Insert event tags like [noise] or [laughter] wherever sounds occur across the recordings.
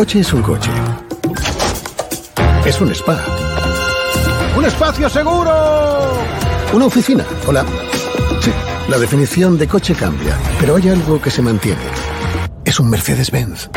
Coche es un coche. Es un spa. ¡Un espacio seguro! Una oficina. Hola. Sí, la definición de coche cambia, pero hay algo que se mantiene. Es un Mercedes-Benz.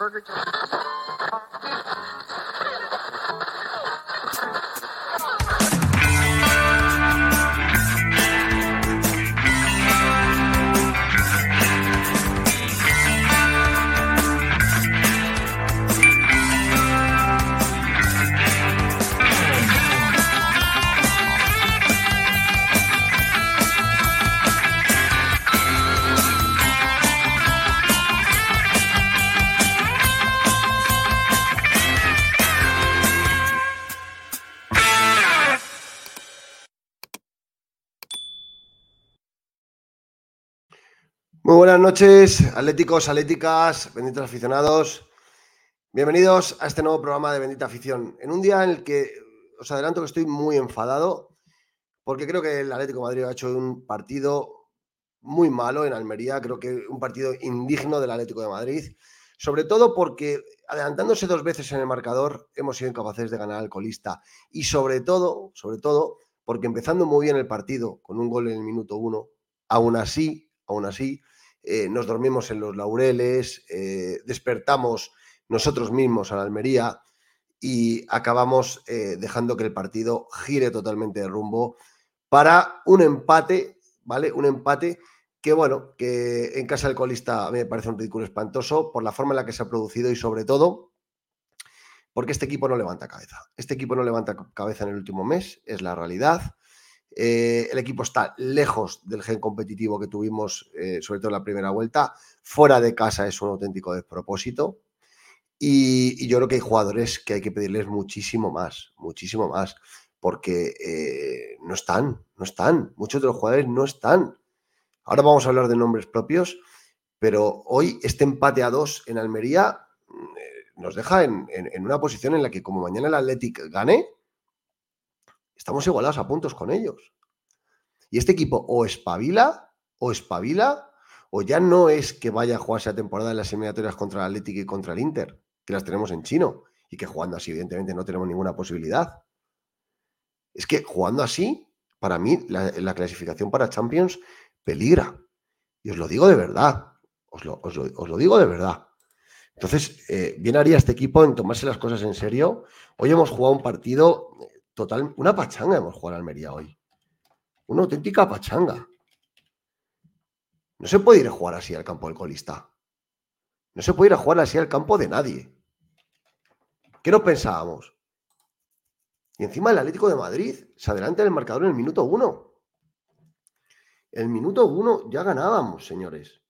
Muy buenas noches, atléticos, atléticas, benditos aficionados. Bienvenidos a este nuevo programa de Bendita Afición. En un día en el que os adelanto que estoy muy enfadado porque creo que el Atlético de Madrid ha hecho un partido muy malo en Almería, creo que un partido indigno del Atlético de Madrid, sobre todo porque adelantándose dos veces en el marcador hemos sido incapaces de ganar al colista y sobre todo, sobre todo porque empezando muy bien el partido con un gol en el minuto uno, aún así, aún así, eh, nos dormimos en los laureles, eh, despertamos nosotros mismos a la Almería y acabamos eh, dejando que el partido gire totalmente de rumbo para un empate, ¿vale? Un empate que, bueno, que en casa del colista a me parece un ridículo espantoso por la forma en la que se ha producido y sobre todo porque este equipo no levanta cabeza. Este equipo no levanta cabeza en el último mes, es la realidad. Eh, el equipo está lejos del gen competitivo que tuvimos, eh, sobre todo en la primera vuelta. Fuera de casa es un auténtico despropósito. Y, yo creo que hay jugadores que hay que pedirles muchísimo más, muchísimo más, porque eh, no están, no están. Muchos de los jugadores no están. Ahora vamos a hablar de nombres propios, pero hoy este empate a dos en Almería nos deja en, en una posición en la que como mañana el Athletic gane, estamos igualados a puntos con ellos. Y este equipo o espabila, o espabila, o ya no es que vaya a jugarse la temporada en las eliminatorias contra el Atlético y contra el Inter, que las tenemos en chino, y que jugando así, evidentemente, no tenemos ninguna posibilidad. Es que jugando así, para mí, la, la clasificación para Champions peligra. Y os lo digo de verdad. Os lo, os lo, digo de verdad. Entonces, eh, bien haría este equipo en tomarse las cosas en serio. Hoy hemos jugado un partido total, una pachanga hemos jugado Almería hoy. Una auténtica pachanga. No se puede ir a jugar así al campo del colista. No se puede ir a jugar así al campo de nadie. ¿Qué nos pensábamos? Y encima el Atlético de Madrid se adelanta en el marcador en el minuto uno. El minuto uno ya ganábamos, señores.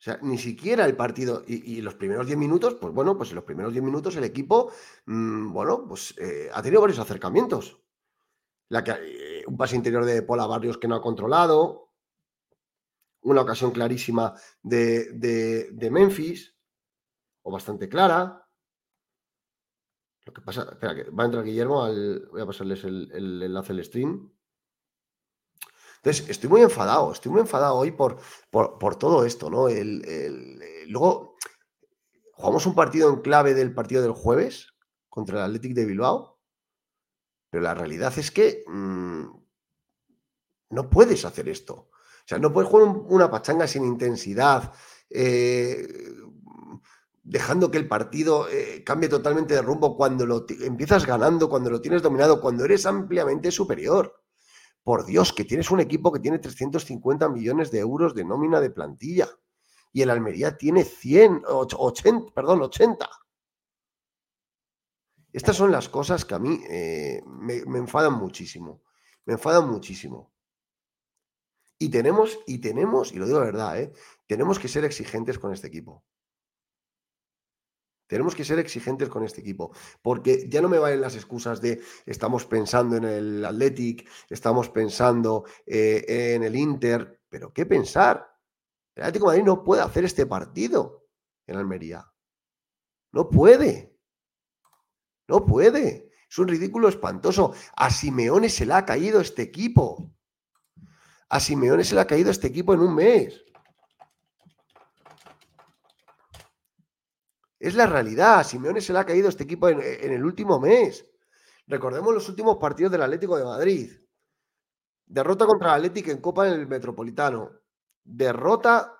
O sea, ni siquiera el partido y, los primeros 10 minutos, pues bueno, pues en los primeros 10 minutos el equipo, mmm, bueno, pues eh, ha tenido varios acercamientos. La que, eh, un pase interior de Pola Barrios que no ha controlado, una ocasión clarísima de, de, de Memphis, o bastante clara. Lo que pasa, espera, que va a entrar Guillermo, al, voy a pasarles el, el enlace del stream. Entonces, estoy muy enfadado, estoy muy enfadado hoy por, por, todo esto, ¿no? El, el, luego, jugamos un partido en clave del partido del jueves contra el Athletic de Bilbao, pero la realidad es que mmm, no puedes hacer esto. O sea, no puedes jugar un, una pachanga sin intensidad, eh, dejando que el partido eh, cambie totalmente de rumbo cuando lo empiezas ganando, cuando lo tienes dominado, cuando eres ampliamente superior. Por Dios, que tienes un equipo que tiene 350 millones de euros de nómina de plantilla y el Almería tiene 100, 80, perdón, 80. Estas son las cosas que a mí eh, me, enfadan muchísimo. Me enfadan muchísimo. Y tenemos, y tenemos, y lo digo de verdad, ¿eh? tenemos que ser exigentes con este equipo. Tenemos que ser exigentes con este equipo, porque ya no me valen las excusas de estamos pensando en el Athletic, estamos pensando eh, en el Inter, pero ¿qué pensar? El Atlético Madrid no puede hacer este partido en Almería. No puede. No puede. Es un ridículo espantoso. A Simeone se le ha caído este equipo. A Simeone se le ha caído este equipo en un mes. Es la realidad. Simeone se le ha caído este equipo en, el último mes. Recordemos los últimos partidos del Atlético de Madrid. Derrota contra el Atlético en Copa en el Metropolitano. Derrota.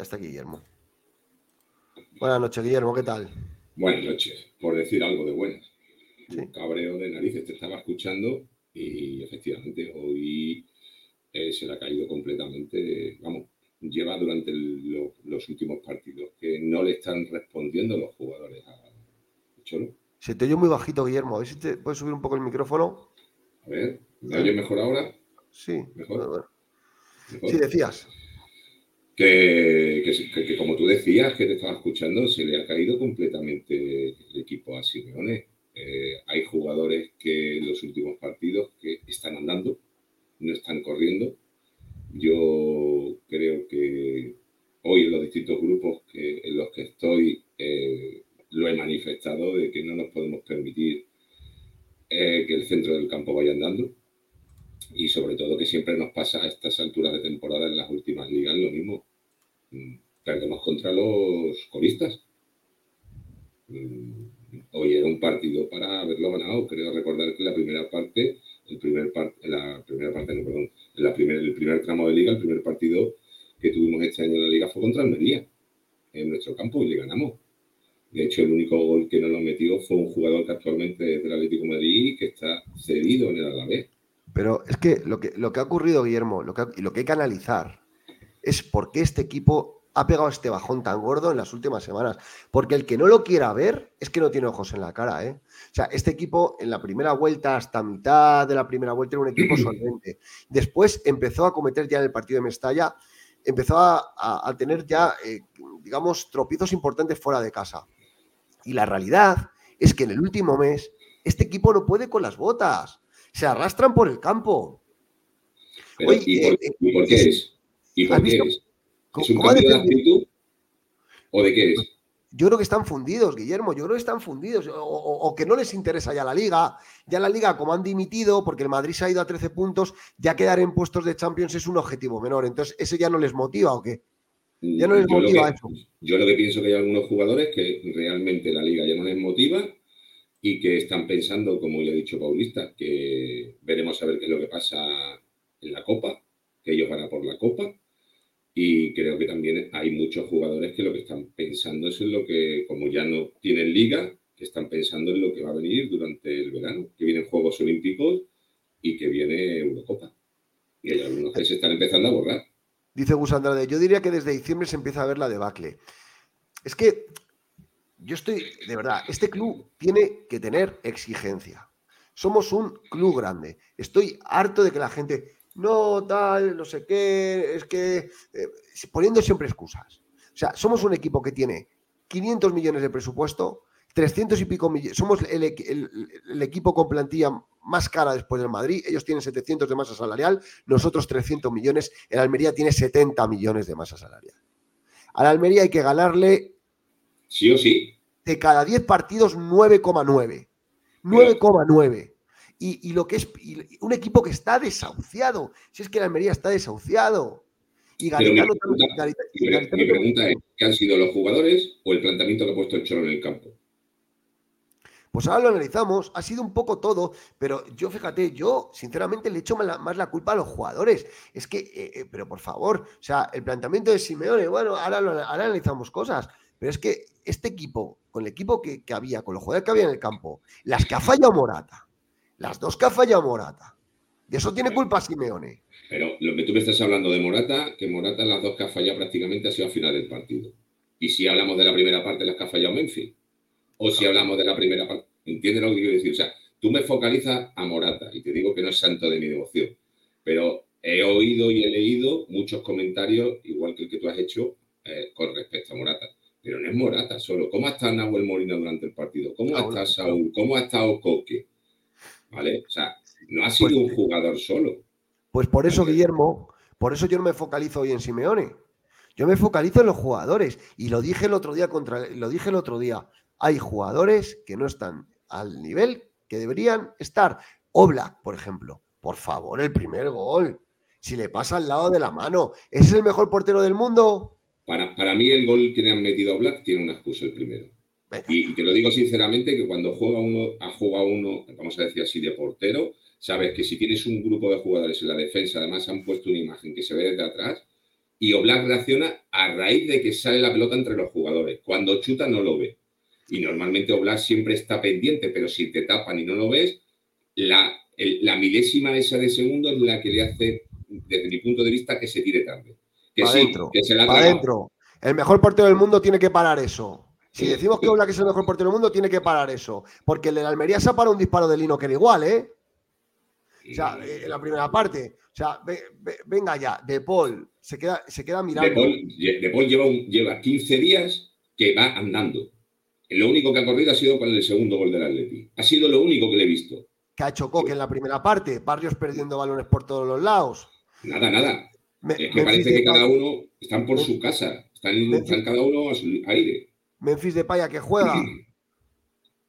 Está aquí, Guillermo. Buenas noches, Guillermo. ¿Qué tal? Buenas noches. Por decir algo de buenas. cabreo de narices te estaba escuchando y efectivamente hoy eh, se le ha caído completamente. Vamos, lleva durante los últimos partidos, que no le están respondiendo los jugadores a Cholo. Se te oye muy bajito, Guillermo. A ver si te puedes subir un poco el micrófono. A ver, ¿me oye mejor ahora? Sí, mejor. Sí, decías. Que, que, como tú decías, que te estaba escuchando, se le ha caído completamente el equipo a Simeone. Eh, hay jugadores que en los últimos partidos que están andando, no están corriendo, yo creo que hoy en los distintos grupos que, en los que estoy eh, lo he manifestado de que no nos podemos permitir eh, que el centro del campo vaya andando y sobre todo que siempre nos pasa a estas alturas de temporada en las últimas ligas lo mismo. Mm, perdemos contra los coristas. Mm, hoy era un partido para haberlo ganado. Creo recordar que la primera parte, el primer la primera parte, no, perdón, la el primer tramo de liga, el primer partido que tuvimos este año en la liga fue contra Almería, en nuestro campo, y le ganamos. De hecho, el único gol que no lo metió fue un jugador que actualmente es del Atlético de Madrid que está cedido en el Alavés. Pero es que lo que, lo que ha ocurrido, Guillermo, lo que, lo que hay que analizar es por qué este equipo ha pegado este bajón tan gordo en las últimas semanas. Porque el que no lo quiera ver es que no tiene ojos en la cara. ¿eh? O sea, este equipo en la primera vuelta, hasta mitad de la primera vuelta, era un equipo [clears throat] solvente. Después empezó a cometer ya en el partido de Mestalla, empezó a, tener ya, eh, digamos, tropiezos importantes fuera de casa. Y la realidad es que en el último mes, este equipo no puede con las botas. Se arrastran por el campo. ¿y, por, eh, qué es? ¿Y por qué es? ¿Es un cambio de actitud? ¿O de qué es? Yo creo que están fundidos, Guillermo. Yo creo que están fundidos. O, que no les interesa ya la liga. Ya la liga, como han dimitido, porque el Madrid se ha ido a 13 puntos, ya quedar en puestos de Champions es un objetivo menor. Entonces, ¿ese ya no les motiva o qué? Ya no les motiva eso. Yo lo que pienso que hay algunos jugadores que realmente la liga ya no les motiva y que están pensando, como ya ha dicho Paulista, que veremos a ver qué es lo que pasa en la Copa, que ellos van a por la Copa y creo que también hay muchos jugadores que lo que están pensando es en lo que, como ya no tienen liga, que están pensando en lo que va a venir durante el verano, que vienen Juegos Olímpicos y que viene Eurocopa. Y hay algunos que se están empezando a borrar. Dice Gus Andrade, yo diría que desde diciembre se empieza a ver la debacle. Es que yo estoy, de verdad, este club tiene que tener exigencia. Somos un club grande. Estoy harto de que la gente, no, tal, no sé qué, es que eh, poniendo siempre excusas. O sea, somos un equipo que tiene 500 millones de presupuesto, 300 y pico millones, somos el, equipo con plantilla más cara después del Madrid, ellos tienen 700 de masa salarial, nosotros 300 millones, el Almería tiene 70 millones de masa salarial. A la Almería hay que ganarle... Sí o sí. De cada 10 partidos, 9,9. 9,9 y, lo que es un equipo que está desahuciado. Si es que la Almería está desahuciado. Y Garitano, mi pregunta, es: ¿qué han sido los jugadores o el planteamiento que ha puesto el Cholo en el campo? Pues ahora lo analizamos, ha sido un poco todo, pero yo fíjate, yo sinceramente le echo más la, culpa a los jugadores. Es que, eh, eh, pero por favor, o sea, el planteamiento de Simeone, bueno, ahora, ahora analizamos cosas, pero es que este equipo, con el equipo que, que, había, con los jugadores que había en el campo, las que ha fallado Morata, las dos que ha fallado Morata. De eso tiene culpa Simeone. Pero lo que tú me estás hablando de Morata, que Morata las dos que ha fallado prácticamente ha sido al final del partido. Y si hablamos de la primera parte, las que ha fallado Memphis. O si hablamos de la primera parte. ¿Entiendes lo que quiero decir? O sea, tú me focalizas a Morata y te digo que no es santo de mi devoción, pero he oído y he leído muchos comentarios, igual que el que tú has hecho, eh, con respecto a Morata. Pero no es Morata solo. ¿Cómo ha estado Nahuel Molina durante el partido? ¿Cómo ha estado Saúl? ¿Cómo ha estado Coque? ¿Vale? O sea, no ha sido pues un jugador solo. Pues por eso, Guillermo, por eso yo no me focalizo hoy en Simeone. Yo me focalizo en los jugadores. Y lo dije el otro día contra. Lo dije el otro día. Hay jugadores que no están al nivel que deberían estar. Oblak, por ejemplo. Por favor, el primer gol. Si le pasa al lado de la mano. ¿Es el mejor portero del mundo? Para, para mí, el gol que le han metido a Oblak tiene una excusa el primero. Y, te lo digo sinceramente que cuando juega uno, ha jugado uno, vamos a decir así, de portero, sabes que si tienes un grupo de jugadores en la defensa, además han puesto una imagen que se ve desde atrás, y Oblak reacciona a raíz de que sale la pelota entre los jugadores. Cuando chuta no lo ve. Y normalmente Oblak siempre está pendiente, pero si te tapan y no lo ves, la, la milésima esa de segundo es la que le hace, desde mi punto de vista, que se tire tarde. Que sí, que se la adentro. El mejor portero del mundo tiene que parar eso. Si decimos que Oblak es el mejor portero del mundo, tiene que parar eso. Porque el de la Almería se ha parado un disparo de Lino que era igual, ¿eh? O sea, eh, en la primera parte. O sea, venga ya, De Paul se queda, se queda mirando. De Paul, lleva, lleva 15 días que va andando. Lo único que ha corrido ha sido con el segundo gol del Atleti. Ha sido lo único que le he visto. Que ha hecho Coque en la primera parte. Barrios perdiendo balones por todos los lados. Nada, nada. es que parece que cada uno están por su casa. Están, están cada uno a su aire. Memphis de Paya que juega.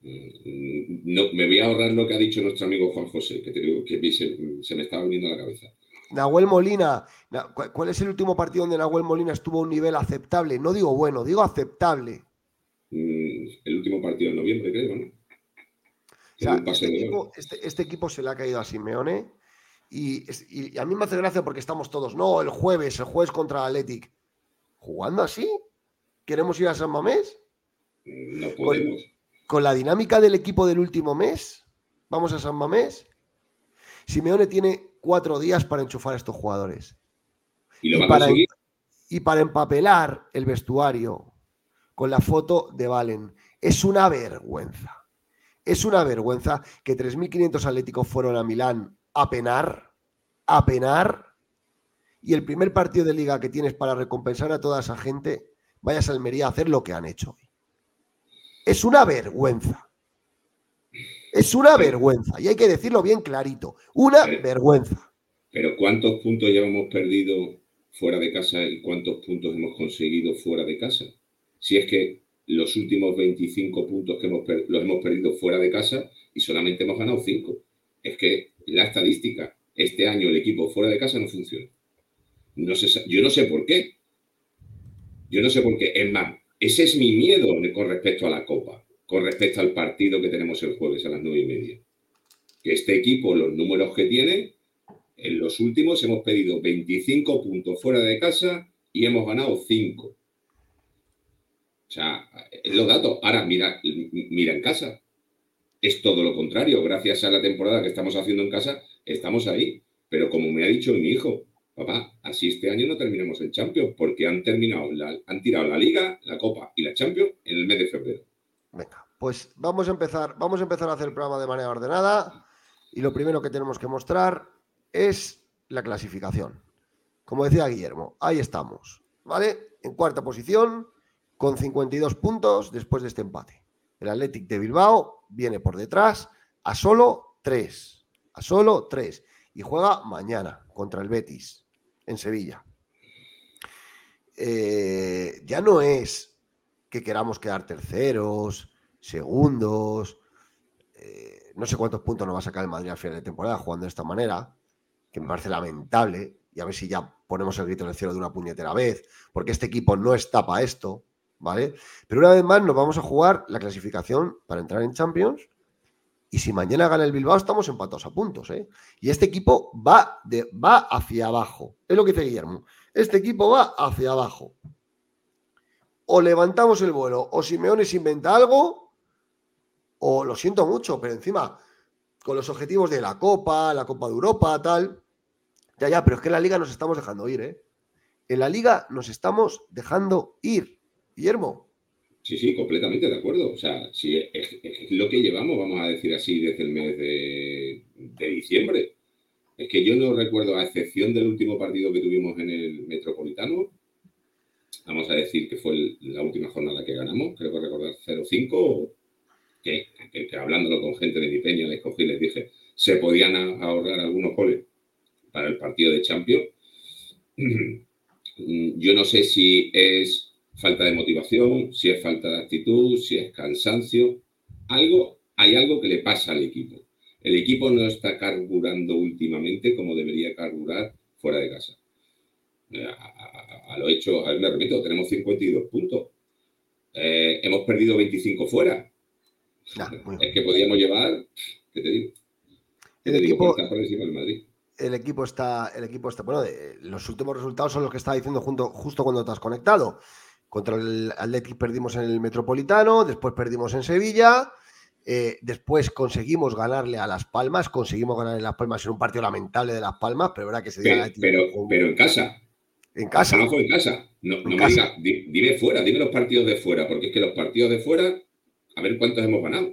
No, me voy a ahorrar lo que ha dicho nuestro amigo Juan José, que, que se, me estaba viniendo a la cabeza. Nahuel Molina, ¿cuál es el último partido donde Nahuel Molina estuvo a un nivel aceptable? No digo bueno, digo aceptable. Mm, el último partido en noviembre, creo, ¿no? Este, este, este, equipo, se le ha caído a Simeone y, y, a mí me hace gracia porque estamos todos, no, el jueves, el jueves contra Athletic. ¿Jugando así? ¿Queremos ir a San Mamés? No podemos. Con, la dinámica del equipo del último mes, vamos a San Mamés. Simeone tiene cuatro días para enchufar a estos jugadores. ¿Y, para, y para empapelar el vestuario con la foto de Valen. Es una vergüenza. Es una vergüenza que 3.500 atléticos fueron a Milán a penar, a penar, y el primer partido de liga que tienes para recompensar a toda esa gente vayas a Almería a hacer lo que han hecho hoy. Es una vergüenza. Es una vergüenza. Y hay que decirlo bien clarito. Una vergüenza. Pero ¿cuántos puntos ya hemos perdido fuera de casa y cuántos puntos hemos conseguido fuera de casa? Si es que los últimos 25 puntos que hemos los hemos perdido fuera de casa y solamente hemos ganado 5. Es que la estadística, este año el equipo fuera de casa no funciona. No yo no sé por qué, yo no sé por qué. Es más, ese es mi miedo con respecto a la Copa, con respecto al partido que tenemos el jueves a las nueve y media. Que este equipo, los números que tiene, en los últimos hemos pedido 25 puntos fuera de casa y hemos ganado 5. O sea, los datos. Ahora, mira, mira en casa. Es todo lo contrario. Gracias a la temporada que estamos haciendo en casa, estamos ahí. Pero como me ha dicho mi hijo, papá, así este año no terminamos el Champions, porque han terminado, han tirado la Liga, la Copa y la Champions en el mes de febrero. Venga, pues vamos a empezar, vamos a empezar a hacer el programa de manera ordenada y lo primero que tenemos que mostrar es la clasificación. Como decía Guillermo, ahí estamos, ¿vale? En cuarta posición, con 52 puntos después de este empate. El Athletic de Bilbao viene por detrás a solo 3, a solo 3 y juega mañana contra el Betis en Sevilla. Eh, ya no es que queramos quedar terceros, segundos, eh, no sé cuántos puntos nos va a sacar el Madrid al final de temporada jugando de esta manera, que me parece lamentable, y a ver si ya ponemos el grito en el cielo de una puñetera vez, porque este equipo no está para esto, ¿vale? Pero una vez más nos vamos a jugar la clasificación para entrar en Champions y si mañana gana el Bilbao, estamos empatados a puntos. ¿eh? Y este equipo va, de, va hacia abajo. Es lo que dice Guillermo. Este equipo va hacia abajo. O levantamos el vuelo, o Simeone se inventa algo, o lo siento mucho, pero encima, con los objetivos de la Copa, la Copa de Europa, tal. Ya, ya, pero es que en la Liga nos estamos dejando ir, ¿eh? En la Liga nos estamos dejando ir, Guillermo. Sí, sí, completamente de acuerdo. O sea, si es, lo que llevamos, vamos a decir así, desde el mes de, diciembre. Es que yo no recuerdo, a excepción del último partido que tuvimos en el Metropolitano, vamos a decir que fue la última jornada que ganamos, creo que recordar 0-5, que, que, hablándolo con gente de mi peña, les cogí y les dije, se podían ahorrar algunos goles para el partido de Champions. [clears throat] Yo no sé si es falta de motivación, si es falta de actitud, si es cansancio. Algo, hay algo que le pasa al equipo. El equipo no está carburando últimamente como debería carburar fuera de casa. Eh, a, lo hecho, a ver, me repito, tenemos 52 puntos. Eh, hemos perdido 25 fuera. [laughs] es que podíamos llevar, ¿qué te digo? el, equipo, el equipo está, el equipo está, bueno, los últimos resultados son los que estaba diciendo junto, justo cuando te has conectado. Contra el Athletic perdimos en el Metropolitano, después perdimos en Sevilla, eh, después conseguimos ganarle a Las Palmas, conseguimos ganarle a Las Palmas en un partido lamentable de Las Palmas, pero verdad que se pero, pero, pero, en casa. En casa. No fue en casa. No, me digas, dime fuera, dime los partidos de fuera, porque es que los partidos de fuera, a ver cuántos hemos ganado.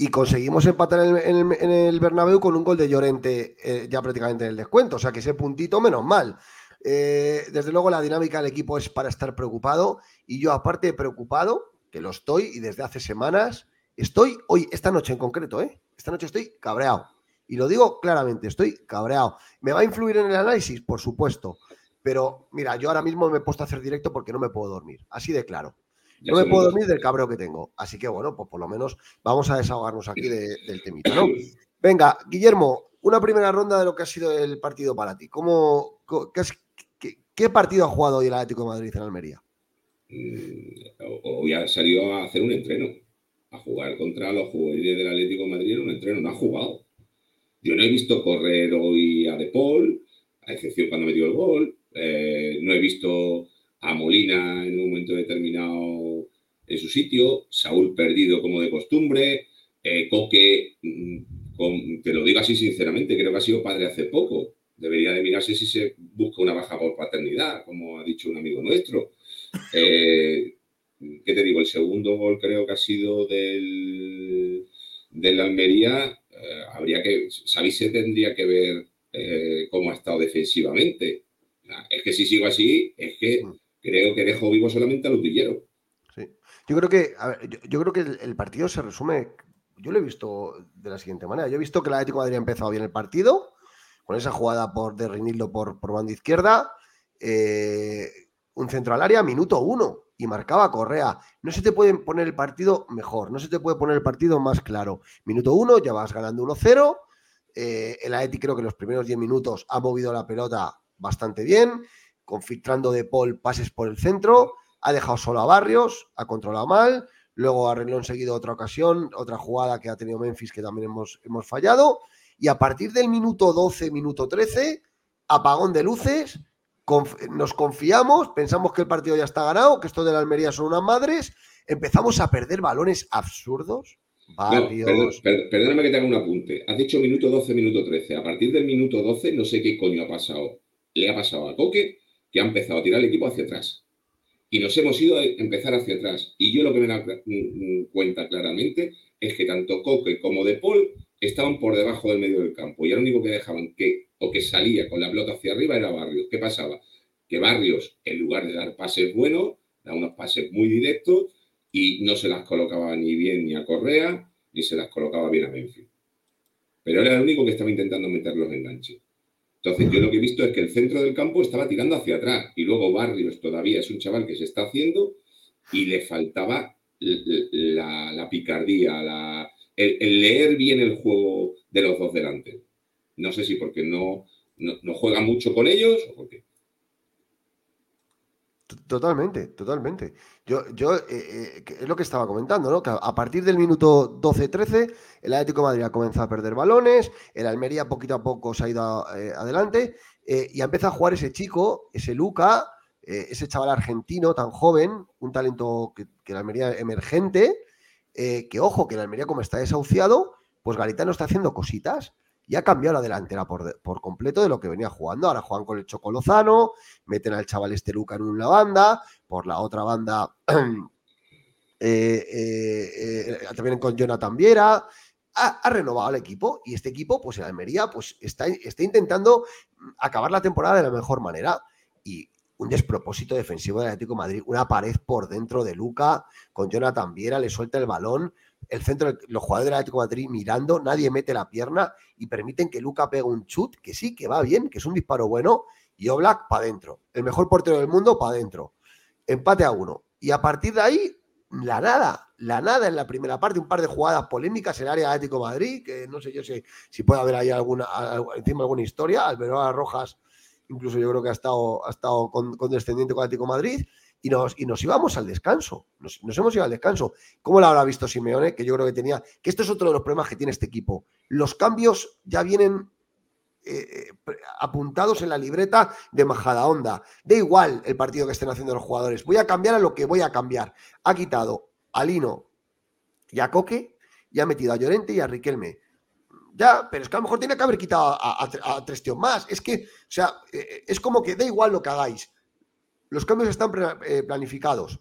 Y conseguimos empatar en el, Bernabéu con un gol de Llorente eh, ya prácticamente en el descuento. O sea que ese puntito, menos mal. Eh, desde luego la dinámica del equipo es para estar preocupado y yo aparte de preocupado, que lo estoy y desde hace semanas, estoy hoy, esta noche en concreto, ¿eh? esta noche estoy cabreado. Y lo digo claramente, estoy cabreado. ¿Me va a influir en el análisis? Por supuesto. Pero mira, yo ahora mismo me he puesto a hacer directo porque no me puedo dormir. Así de claro. No me puedo dormir del cabreo que tengo. Así que bueno, pues por lo menos vamos a desahogarnos aquí del temita, ¿no? [clears throat] Venga, Guillermo, una primera ronda de lo que ha sido el partido para ti. ¿Cómo, qué, ¿Qué partido ha jugado hoy el Atlético Madrid en Almería? Mm, hoy ha salido a hacer un entreno, a jugar contra los jugadores del Atlético Madrid en un entreno, no ha jugado. Yo no he visto correr hoy a De Paul, a excepción cuando metió el gol. Eh, no he visto a Molina en un momento determinado en su sitio. Saúl perdido como de costumbre. Eh, Coque, mm, te lo digo así sinceramente, creo que ha sido padre hace poco debería de mirarse si se busca una baja por paternidad, como ha dicho un amigo nuestro. Eh, ¿Qué te digo? El segundo gol creo que ha sido del, la Almería. Eh, habría que, se tendría que ver eh, cómo ha estado defensivamente. Es que si sigo así, es que mm. creo que dejo vivo solamente al utillero. Sí. Yo creo que, yo, creo que el, partido se resume, yo lo he visto de la siguiente manera. Yo he visto que el Atlético de Madrid ha empezado bien el partido, con esa jugada por de Reinildo por, por banda izquierda, eh, un centro al área, minuto uno, y marcaba Correa. No se te puede poner el partido mejor, no se te puede poner el partido más claro. Minuto uno, ya vas ganando 1-0. Eh, el Aeti creo que los primeros 10 minutos ha movido la pelota bastante bien, confiltrando de Paul pases por el centro, ha dejado solo a Barrios, ha controlado mal, luego arregló enseguida otra ocasión, otra jugada que ha tenido Memphis que también hemos, hemos fallado, y a partir del minuto 12, minuto 13, apagón de luces, nos confiamos, pensamos que el partido ya está ganado, que esto de la Almería son unas madres, empezamos a perder balones absurdos. perdóname que te haga un apunte. Has dicho minuto 12, minuto 13. A partir del minuto 12, no sé qué coño ha pasado. Le ha pasado a Coque, que ha empezado a tirar el equipo hacia atrás. Y nos hemos ido a empezar hacia atrás. Y yo lo que me da cuenta claramente es que tanto Coque como De Paul estaban por debajo del medio del campo y el único que dejaban que o que salía con la pelota hacia arriba era Barrios. ¿Qué pasaba? Que Barrios, en lugar de dar pases buenos, da unos pases muy directos y no se las colocaba ni bien ni a Correa, ni se las colocaba bien a Memphis. Pero era el único que estaba intentando meter los enganches. Entonces, yo lo que he visto es que el centro del campo estaba tirando hacia atrás y luego Barrios todavía es un chaval que se está haciendo y le faltaba la picardía, la, el, leer bien el juego de los dos delante. No sé si porque no, no, juega mucho con ellos o por qué. Totalmente, totalmente. Yo, yo eh, eh, es lo que estaba comentando, ¿no? Que a partir del minuto 12-13, el Atlético Madrid ha comenzado a perder balones, el Almería poquito a poco se ha ido eh, adelante y ha empezado a jugar ese chico, ese Luca, ese chaval argentino tan joven, un talento que, que el Almería emergente, eh, que ojo, que el Almería como está desahuciado, pues Garitano está haciendo cositas. Y ha cambiado la delantera por, completo de lo que venía jugando. Ahora juegan con el Chocolozano, meten al chaval este Luca en una banda, por la otra banda [clears throat] eh, eh, también con Jonathan Viera, ha, renovado el equipo y este equipo, pues en Almería, pues está, está intentando acabar la temporada de la mejor manera. Y un despropósito defensivo del Atlético Madrid, una pared por dentro de Luca, con Jonathan Viera, le suelta el balón, el centro, los jugadores del Atlético Madrid mirando, nadie mete la pierna y permiten que Luca pegue un chut, que sí, que va bien, que es un disparo bueno, y Oblak para adentro. El mejor portero del mundo para adentro. Empate a uno. Y a partir de ahí, la nada, la nada en la primera parte, un par de jugadas polémicas en el área de Atlético Madrid, que no sé yo si, si puede haber ahí alguna, encima alguna historia, Alberoa Rojas incluso yo creo que ha estado, ha estado con, descendiente con Atlético Madrid, y nos, y nos íbamos al descanso. Nos, hemos ido al descanso. ¿Cómo lo habrá visto Simeone? Que yo creo que tenía. Que esto es otro de los problemas que tiene este equipo. Los cambios ya vienen eh, eh, apuntados en la libreta de Majada Onda. Da igual el partido que estén haciendo los jugadores. Voy a cambiar a lo que voy a cambiar. Ha quitado a Lino y a Coque y ha metido a Llorente y a Riquelme. Ya, pero es que a lo mejor tiene que haber quitado a, tres tíos más. Es que, o sea, eh, es como que da igual lo que hagáis. Los cambios están planificados.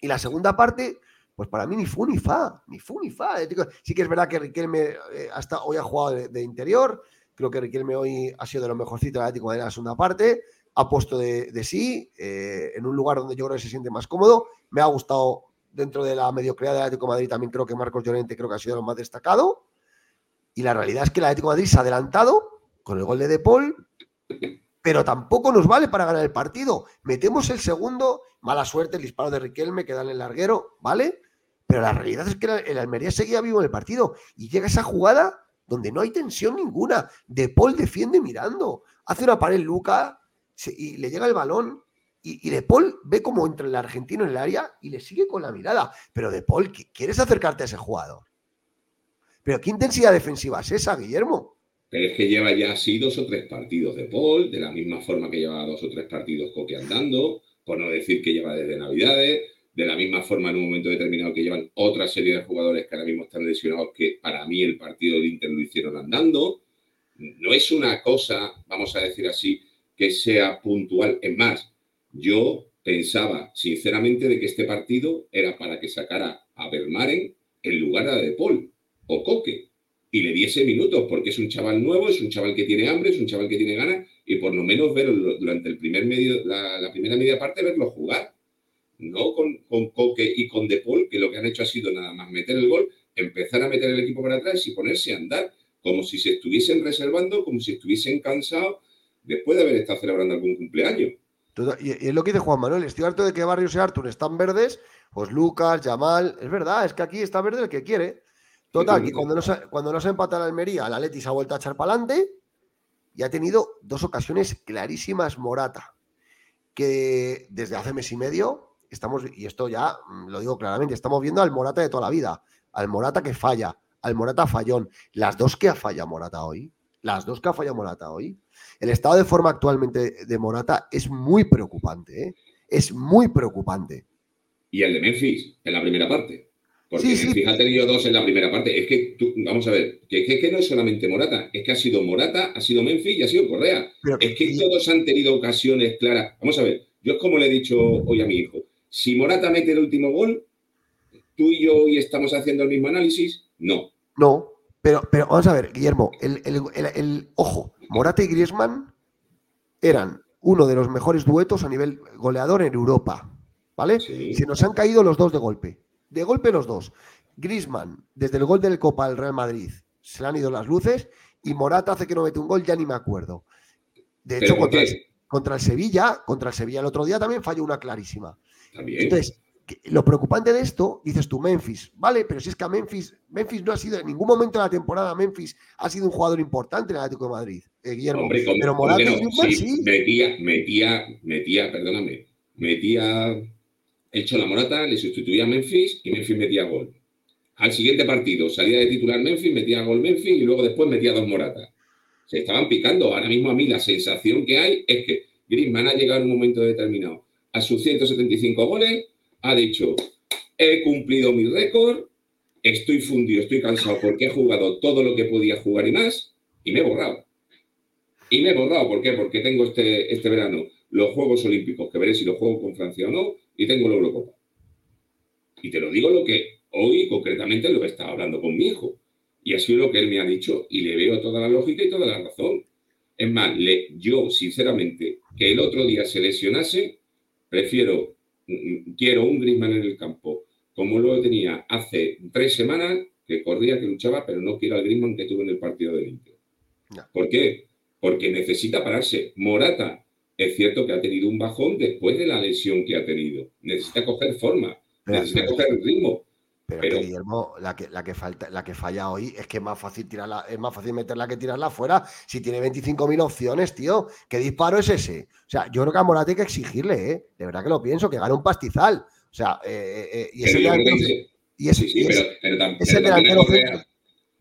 Y la segunda parte, pues para mí ni fu ni fa, ni fu ni fa. Sí que es verdad que Riquelme hasta hoy ha jugado de interior, Creo que Riquelme hoy ha sido de lo mejorcito del Atlético de la segunda parte. Ha puesto de, sí eh, en un lugar donde yo creo que se siente más cómodo. Me ha gustado dentro de la mediocridad del Atlético de Madrid. También creo que Marcos Llorente creo que ha sido lo más destacado. Y la realidad es que el Atlético Madrid se ha adelantado con el gol de De Paul, pero tampoco nos vale para ganar el partido. Metemos el segundo, mala suerte, el disparo de Riquelme que da en el larguero, ¿vale? Pero la realidad es que el Almería seguía vivo en el partido y llega esa jugada donde no hay tensión ninguna. De Paul defiende mirando, hace una pared Luca y le llega el balón. Y, De Paul ve como entra el argentino en el área y le sigue con la mirada. Pero De Paul, ¿quieres acercarte a ese jugador? Pero ¿qué intensidad defensiva es esa, Guillermo? Pero es que lleva ya así dos o tres partidos de Paul, de la misma forma que lleva dos o tres partidos Coque andando, por no decir que lleva desde Navidades, de la misma forma en un momento determinado que llevan otra serie de jugadores que ahora mismo están lesionados, que para mí el partido del Inter lo hicieron andando. No es una cosa, vamos a decir así, que sea puntual. Es más, yo pensaba sinceramente de que este partido era para que sacara a Bermaren en lugar de De Paul o Coque y le diese minutos, porque es un chaval nuevo, es un chaval que tiene hambre, es un chaval que tiene ganas, y por lo menos verlo durante el primer medio, la, primera media parte, verlo jugar no con, con Coque y con De Paul, que lo que han hecho ha sido nada más meter el gol, empezar a meter el equipo para atrás y ponerse a andar, como si se estuviesen reservando, como si estuviesen cansados después de haber estado celebrando algún cumpleaños. Y, es lo que dice Juan Manuel, estoy harto de que Barrios y Artur están verdes, pues Lucas, Yamal, es verdad, es que aquí está verde el que quiere. Total, que cuando no se, cuando no se empata la Almería, la Leti se ha vuelto a echar para adelante y ha tenido dos ocasiones clarísimas Morata, que desde hace mes y medio estamos, y esto ya mm, lo digo claramente, estamos viendo al Morata de toda la vida, al Morata que falla, al Morata fallón, las dos que ha fallado Morata hoy, las dos que ha fallado Morata hoy. El estado de forma actualmente de Morata es muy preocupante, ¿eh? es muy preocupante. Y el de Memphis, en la primera parte. Porque Memphis ha tenido dos en la primera parte. Es que, vamos a ver, que, que, no es solamente Morata, es que ha sido Morata, ha sido Memphis y ha sido Correa. es que todos han tenido ocasiones claras. Vamos a ver, yo es como le he dicho hoy a mi hijo, si Morata mete el último gol, ¿tú y yo hoy estamos haciendo el mismo análisis? No. No, pero, pero vamos a ver, Guillermo, el, ojo, Morata y Griezmann eran uno de los mejores duetos a nivel goleador en Europa, ¿vale? Se nos han caído los dos de golpe, de golpe los dos. Griezmann, desde el gol del Copa del Real Madrid, se le han ido las luces y Morata hace que no mete un gol, ya ni me acuerdo. De hecho, contra contra el, Sevilla, contra el Sevilla el otro día también falló una clarísima. Entonces, lo preocupante de esto, dices tú, Memphis, vale, pero si es que a Memphis, Memphis no ha sido en ningún momento de la temporada, Memphis ha sido un jugador importante en el Atlético de Madrid, eh, Guillermo. pero Morata sí, Metía, metía, metía, perdóname, metía hecho la Morata, le sustituía a Memphis y Memphis metía gol. Al siguiente partido salía de titular Memphis, metía gol Memphis y luego después metía dos Morata. Se estaban picando. Ahora mismo a mí la sensación que hay es que Griezmann ha llegado en un momento determinado a sus 175 goles, ha dicho, he cumplido mi récord, estoy fundido, estoy cansado porque he jugado todo lo que podía jugar y más, y me he borrado. Y me he borrado, ¿por qué? Porque tengo este, este verano los Juegos Olímpicos, que veré si los juego con Francia o no, y tengo la Eurocopa. Y te lo digo lo que hoy concretamente lo que estaba hablando con mi hijo. Y ha sido lo que él me ha dicho y le veo toda la lógica y toda la razón. Es más, le, yo sinceramente que el otro día se lesionase, prefiero, mm, mm, quiero un Griezmann en el campo como lo tenía hace tres semanas, que corría, que luchaba, pero no quiero al Griezmann que tuve en el partido del Inter. ¿Por qué? Porque necesita pararse. Morata, es cierto que ha tenido un bajón después de la lesión que ha tenido. Necesita coger forma, necesita coger ritmo. Pero, Guillermo, la que, la, que falta, la que falla hoy es que es más fácil tirarla, es más fácil meterla que tirarla afuera. Si tiene 25.000 opciones, tío, ¿qué disparo es ese? O sea, yo creo que a Morata hay que exigirle, ¿eh? De verdad que lo pienso, que gane un pastizal. O sea, eh, eh, eh y ese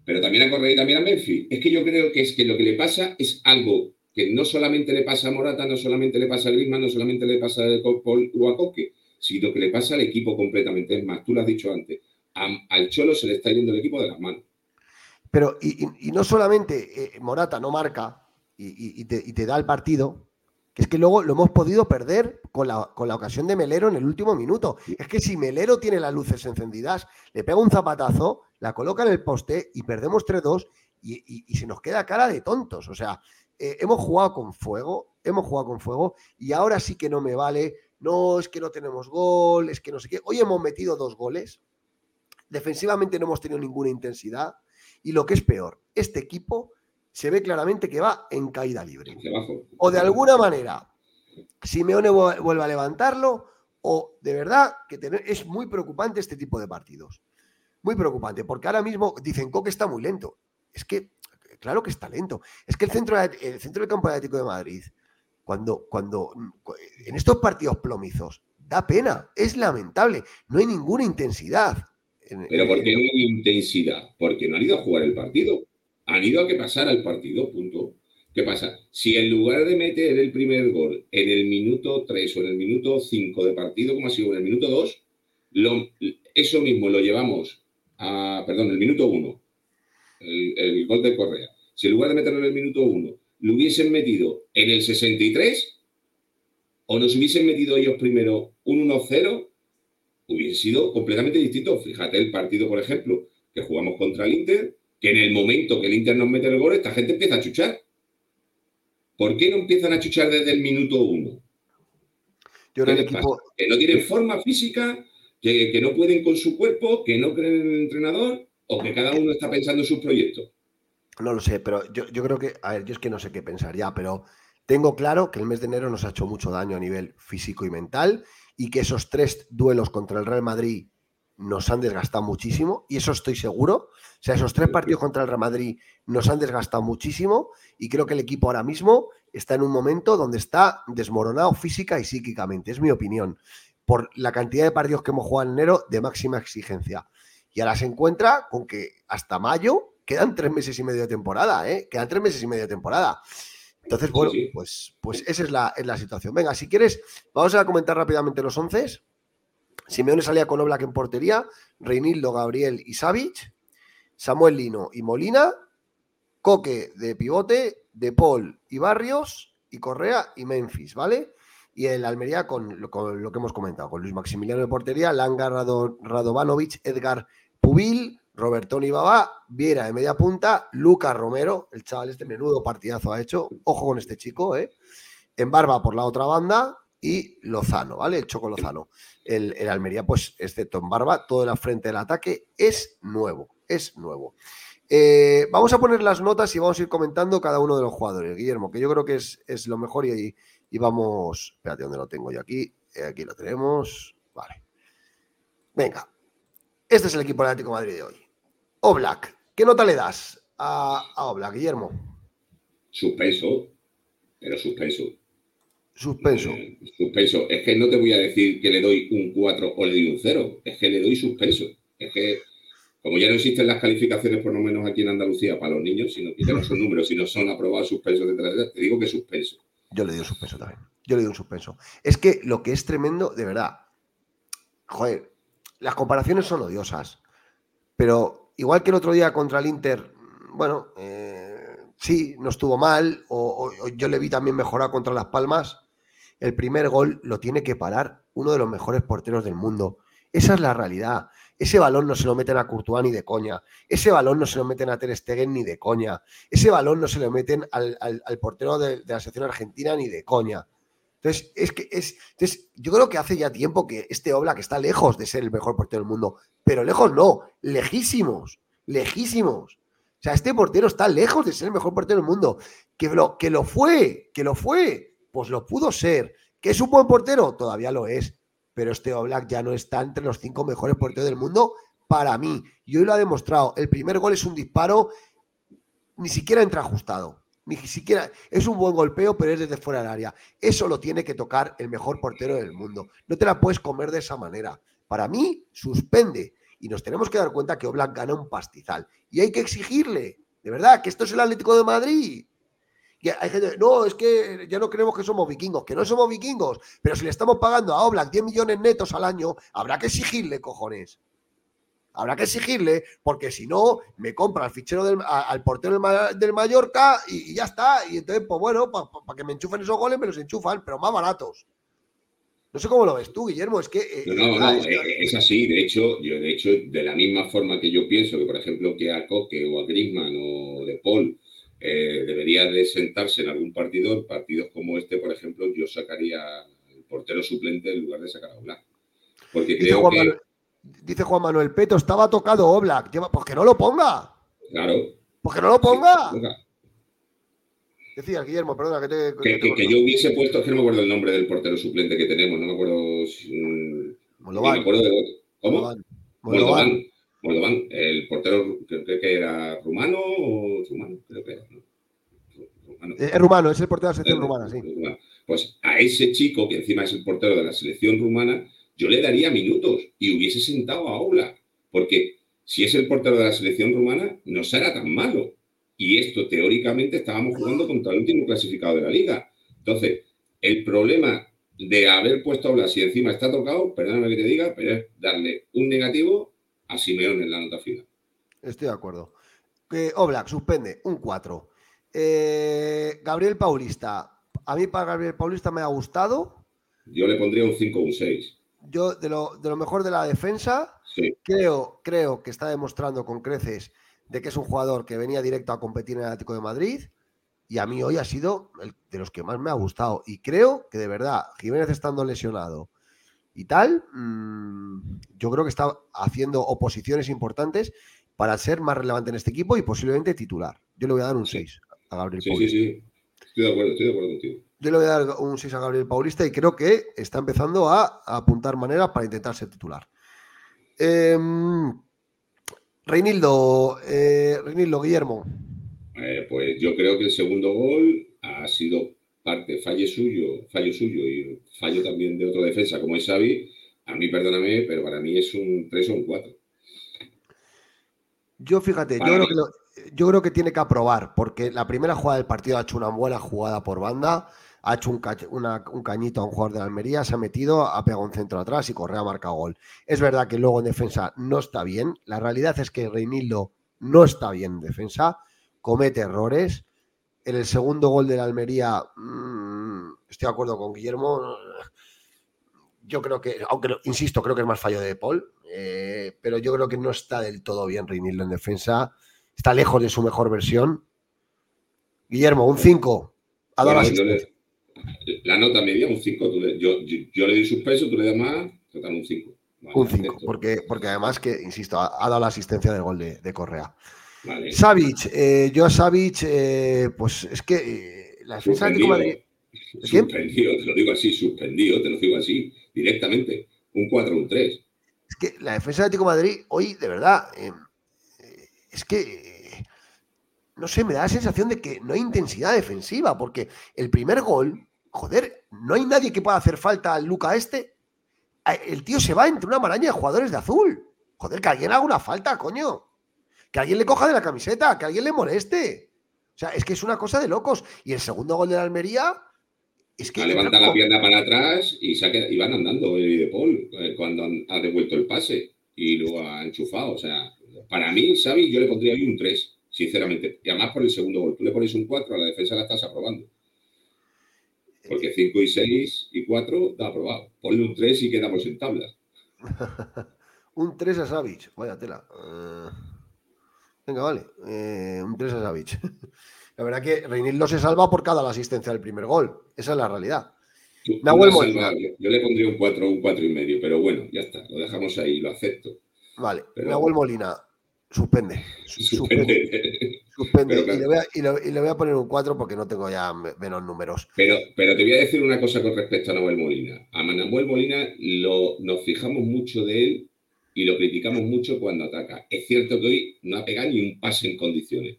pero también a Correa y también a Memphis. Es que yo creo que es que lo que le pasa es algo que no solamente le pasa a Morata, no solamente le pasa a Griezmann, no solamente le pasa a Paul Coque, sino que le pasa al equipo completamente. Es más, tú lo has dicho antes, al Cholo se le está yendo el equipo de las manos. Pero, y, no solamente eh, Morata no marca y, te, da el partido, que es que luego lo hemos podido perder con la, con la, ocasión de Melero en el último minuto. Es que si Melero tiene las luces encendidas, le pega un zapatazo, la coloca en el poste y perdemos 3-2 y, se nos queda cara de tontos. O sea, eh, hemos jugado con fuego, hemos jugado con fuego y ahora sí que no me vale. No, es que no tenemos gol, es que no sé qué. Hoy hemos metido dos goles Defensivamente no hemos tenido ninguna intensidad. Y lo que es peor, este equipo se ve claramente que va en caída libre. O de alguna manera, Simeone vuelve a levantarlo, o de verdad que es muy preocupante este tipo de partidos. Muy preocupante, porque ahora mismo dicen que está muy lento. Es que, claro que está lento. Es que el centro, el centro del campo Atlético de Madrid, cuando, cuando en estos partidos plomizos, da pena, es lamentable, no hay ninguna intensidad. Pero ¿por qué no hay intensidad? Porque no han ido a jugar el partido. Han ido a que pasara el partido, punto. ¿Qué pasa? Si en lugar de meter el primer gol en el minuto 3 o en el minuto 5 de partido, como ha sido en el minuto 2, eso mismo lo llevamos a, perdón, el minuto 1, el, gol de Correa. Si en lugar de meterlo en el minuto 1, lo hubiesen metido en el 63, o nos hubiesen metido ellos primero un 1-0, hubiese sido completamente distinto. Fíjate el partido, por ejemplo, que jugamos contra el Inter, que en el momento que el Inter nos mete el gol, esta gente empieza a chuchar. ¿Por qué no empiezan a chuchar desde el minuto uno? Yo creo Que no tienen forma física, que, no pueden con su cuerpo, que no creen en el entrenador, o que cada uno está pensando en sus proyectos. No lo sé, pero yo, yo creo que, a ver, yo es que no sé qué pensar ya, pero tengo claro que el mes de enero nos ha hecho mucho daño a nivel físico y mental y que esos tres duelos contra el Real Madrid nos han desgastado muchísimo, y eso estoy seguro. O sea, esos tres partidos contra el Real Madrid nos han desgastado muchísimo, y creo que el equipo ahora mismo está en un momento donde está desmoronado física y psíquicamente, es mi opinión, por la cantidad de partidos que hemos jugado en enero de máxima exigencia. Y ahora se encuentra con que hasta mayo quedan tres meses y medio de temporada, ¿eh? Quedan tres meses y medio de temporada. Entonces, bueno, pues, pues esa es la, situación. Venga, si quieres, vamos a comentar rápidamente los once. Simeone salía con Oblak en portería, Reinildo, Gabriel y Savic, Samuel Lino y Molina, Coque de pivote, De Paul y Barrios, y Correa y Memphis, ¿vale? Y el Almería con, lo que hemos comentado, con Luis Maximiliano de portería, Langa Radovanovic, Edgar Pubil, Robertoni Baba, Viera de media punta, Lucas Romero, el chaval este menudo partidazo ha hecho, ojo con este chico, ¿eh? En Barba por la otra banda y Lozano, ¿vale? El Choco Lozano. El, Almería, pues, excepto en Barba, todo la frente del ataque es nuevo, es nuevo. Eh, vamos a poner las notas y vamos a ir comentando cada uno de los jugadores, Guillermo, que yo creo que es, es lo mejor y, y vamos, espérate, ¿dónde lo tengo yo aquí? Eh, aquí lo tenemos, vale. Venga, este es el equipo Atlético Madrid de hoy. Oblak, ¿qué nota le das a, a Oblak, Guillermo? Suspenso, pero suspenso. Suspenso. Eh, suspenso. Es que no te voy a decir que le doy un 4 o le doy un 0. Es que le doy suspenso. Es que, como ya no existen las calificaciones, por lo menos aquí en Andalucía, para los niños, sino que no son números, si no son aprobados suspensos de te digo que suspenso. Yo le doy un suspenso también. Yo le doy un suspenso. Es que lo que es tremendo, de verdad, joder, las comparaciones son odiosas. Pero igual que el otro día contra el Inter, bueno, eh, sí, no estuvo mal, o, yo le vi también mejorar contra Las Palmas, el primer gol lo tiene que parar uno de los mejores porteros del mundo Esa es la realidad. Ese balón no se lo meten a Courtois ni de coña. Ese balón no se lo meten a Ter Stegen ni de coña. Ese balón no se lo meten al, portero de, la selección argentina ni de coña. Entonces, es que es. Entonces, yo creo que hace ya tiempo que este Oblak está lejos de ser el mejor portero del mundo. Pero lejos no, lejísimos, lejísimos. O sea, este portero está lejos de ser el mejor portero del mundo. Que lo, que lo fue, que lo fue, pues lo pudo ser. ¿Que es un buen portero? Todavía lo es pero este Oblak ya no está entre los cinco mejores porteros del mundo para mí. Y hoy lo ha demostrado. El primer gol es un disparo, ni siquiera entra ajustado. Ni siquiera es un buen golpeo, pero es desde fuera del área. Eso lo tiene que tocar el mejor portero del mundo. No te la puedes comer de esa manera. Para mí, suspende. Y nos tenemos que dar cuenta que Oblak gana un pastizal. Y hay que exigirle, de verdad, que esto es el Atlético de Madrid hay gente, no, es que ya no creemos que somos vikingos, que no somos vikingos, pero si le estamos pagando a Oblak 10 millones netos al año, habrá que exigirle, cojones. Habrá que exigirle, porque si no, me compra el fichero del, al portero del, Mallorca y, ya está. Y entonces, pues bueno, para que me enchufen esos goles, me los enchufan, pero más baratos. No sé cómo lo ves tú, Guillermo, es que... Eh, no, no, es, eh, es, así. De hecho, yo, de hecho, de la misma forma que yo pienso que, por ejemplo, que a Coque o a Griezmann o de Paul eh, debería de sentarse en algún partido, partidos como este, por ejemplo, yo sacaría el portero suplente en lugar de sacar a Oblak. Porque creo que... Dice Juan Manuel Peto, estaba tocado Oblak. Pues que no lo ponga. Claro. Pues que no lo ponga. Decía Guillermo, perdona, que te. Que, yo hubiese puesto, es que no me acuerdo el nombre del portero suplente que tenemos, no me acuerdo. Si, me acuerdo de. ¿Cómo? Moldovan. Moldovan, el portero creo, que era rumano o rumano, creo que era. Rumano. Es rumano, es el portero de la selección rumana, sí. Pues a ese chico, que encima es el portero de la selección rumana, yo le daría minutos y hubiese sentado a Ola, porque si es el portero de la selección rumana, no será tan malo. Y esto, teóricamente, estábamos jugando contra el último clasificado de la liga. Entonces, el problema de haber puesto a Ola, si encima está tocado, perdóname que te diga, pero es darle un negativo a Simeone en la nota final. Estoy de acuerdo. Oblak suspende un 4. Eh, Gabriel Paulista. A mí para Gabriel Paulista me ha gustado. Yo le pondría un 5 o un 6. Yo, de lo, mejor de la defensa, creo, creo que está demostrando con creces de que es un jugador que venía directo a competir en el Atlético de Madrid. Y a mí hoy ha sido el de los que más me ha gustado. Y creo que de verdad, Jiménez estando lesionado, y tal, mm, yo creo que está haciendo oposiciones importantes para ser más relevante en este equipo y posiblemente titular. Yo le voy a dar un 6 a Gabriel Paulista. Sí, sí, estoy de acuerdo, estoy de acuerdo contigo. Yo le voy a dar un 6 a Gabriel Paulista y creo que está empezando a, apuntar maneras para intentar ser titular. Em, Reinildo, eh, Reinildo, Guillermo. Eh, pues yo creo que el segundo gol ha sido parte fallo suyo, fallo suyo y fallo también de otro defensa como es Xavi, a mí perdóname, pero para mí es un 3 o un 4. Yo fíjate, yo creo, que yo creo, que tiene que aprobar, porque la primera jugada del partido ha hecho una buena jugada por banda, ha hecho un, cañito a un jugador de la Almería, se ha metido, ha pegado un centro atrás y Correa marca gol. Es verdad que luego en defensa no está bien, la realidad es que Reinildo no está bien en defensa, comete errores, en el segundo gol de la Almería, mm, estoy de acuerdo con Guillermo. Yo creo que, aunque insisto, creo que es más fallo de Paul, eh, pero yo creo que no está del todo bien Reinildo en defensa. Está lejos de su mejor versión. Guillermo, un 5. La nota media, un 5. Yo, yo, le di suspenso, tú le das más, total un 5. un 5, porque, porque además que, insisto, ha, dado la asistencia del gol de Correa. Vale. Savic, eh, yo a Savic, eh, pues es que eh, la defensa de Madrid. Suspendido, te lo digo así, suspendido, te lo digo así, directamente. Un 4, un 3. Es que la defensa de Atlético Madrid hoy, de verdad, es que, no sé, me da la sensación de que no hay intensidad defensiva, porque el primer gol, joder, no hay nadie que pueda hacer falta al Luca este. El tío se va entre una maraña de jugadores de azul. Joder, que alguien haga una falta, coño que alguien le coja de la camiseta, que alguien le moleste. O sea, es que es una cosa de locos. Y el segundo gol de la Almería es que. Levanta la pierna para atrás y, se van andando el de Paul eh, cuando ha devuelto el pase y luego ha enchufado. O sea, para mí, Xavi, yo le pondría ahí un 3, sinceramente. Y además por el segundo gol. Tú le pones un 4, a la defensa la estás aprobando. Porque 5 y 6 y 4 está aprobado. Ponle un 3 y quedamos en tabla. [laughs] un 3 a Savic. Vaya tela. Eh, venga, vale. Eh, un 3 a Savic. [laughs] la verdad que Reinildo se salva por cada la asistencia del primer gol. Esa es la realidad. Nahuel Molina. Yo, le pondría un 4 un 4 y medio, pero bueno, ya está. Lo dejamos ahí, lo acepto. Vale. Nahuel Molina, suspende. [laughs] Suspende. Suspende. y, le voy a, y, le, voy a, poner un 4 porque no tengo ya menos números. Pero, pero te voy a decir una cosa con respecto a Nahuel Molina. A Nahuel Molina lo, nos fijamos mucho de él y lo criticamos mucho cuando ataca. Es cierto que hoy no ha pegado ni un pase en condiciones,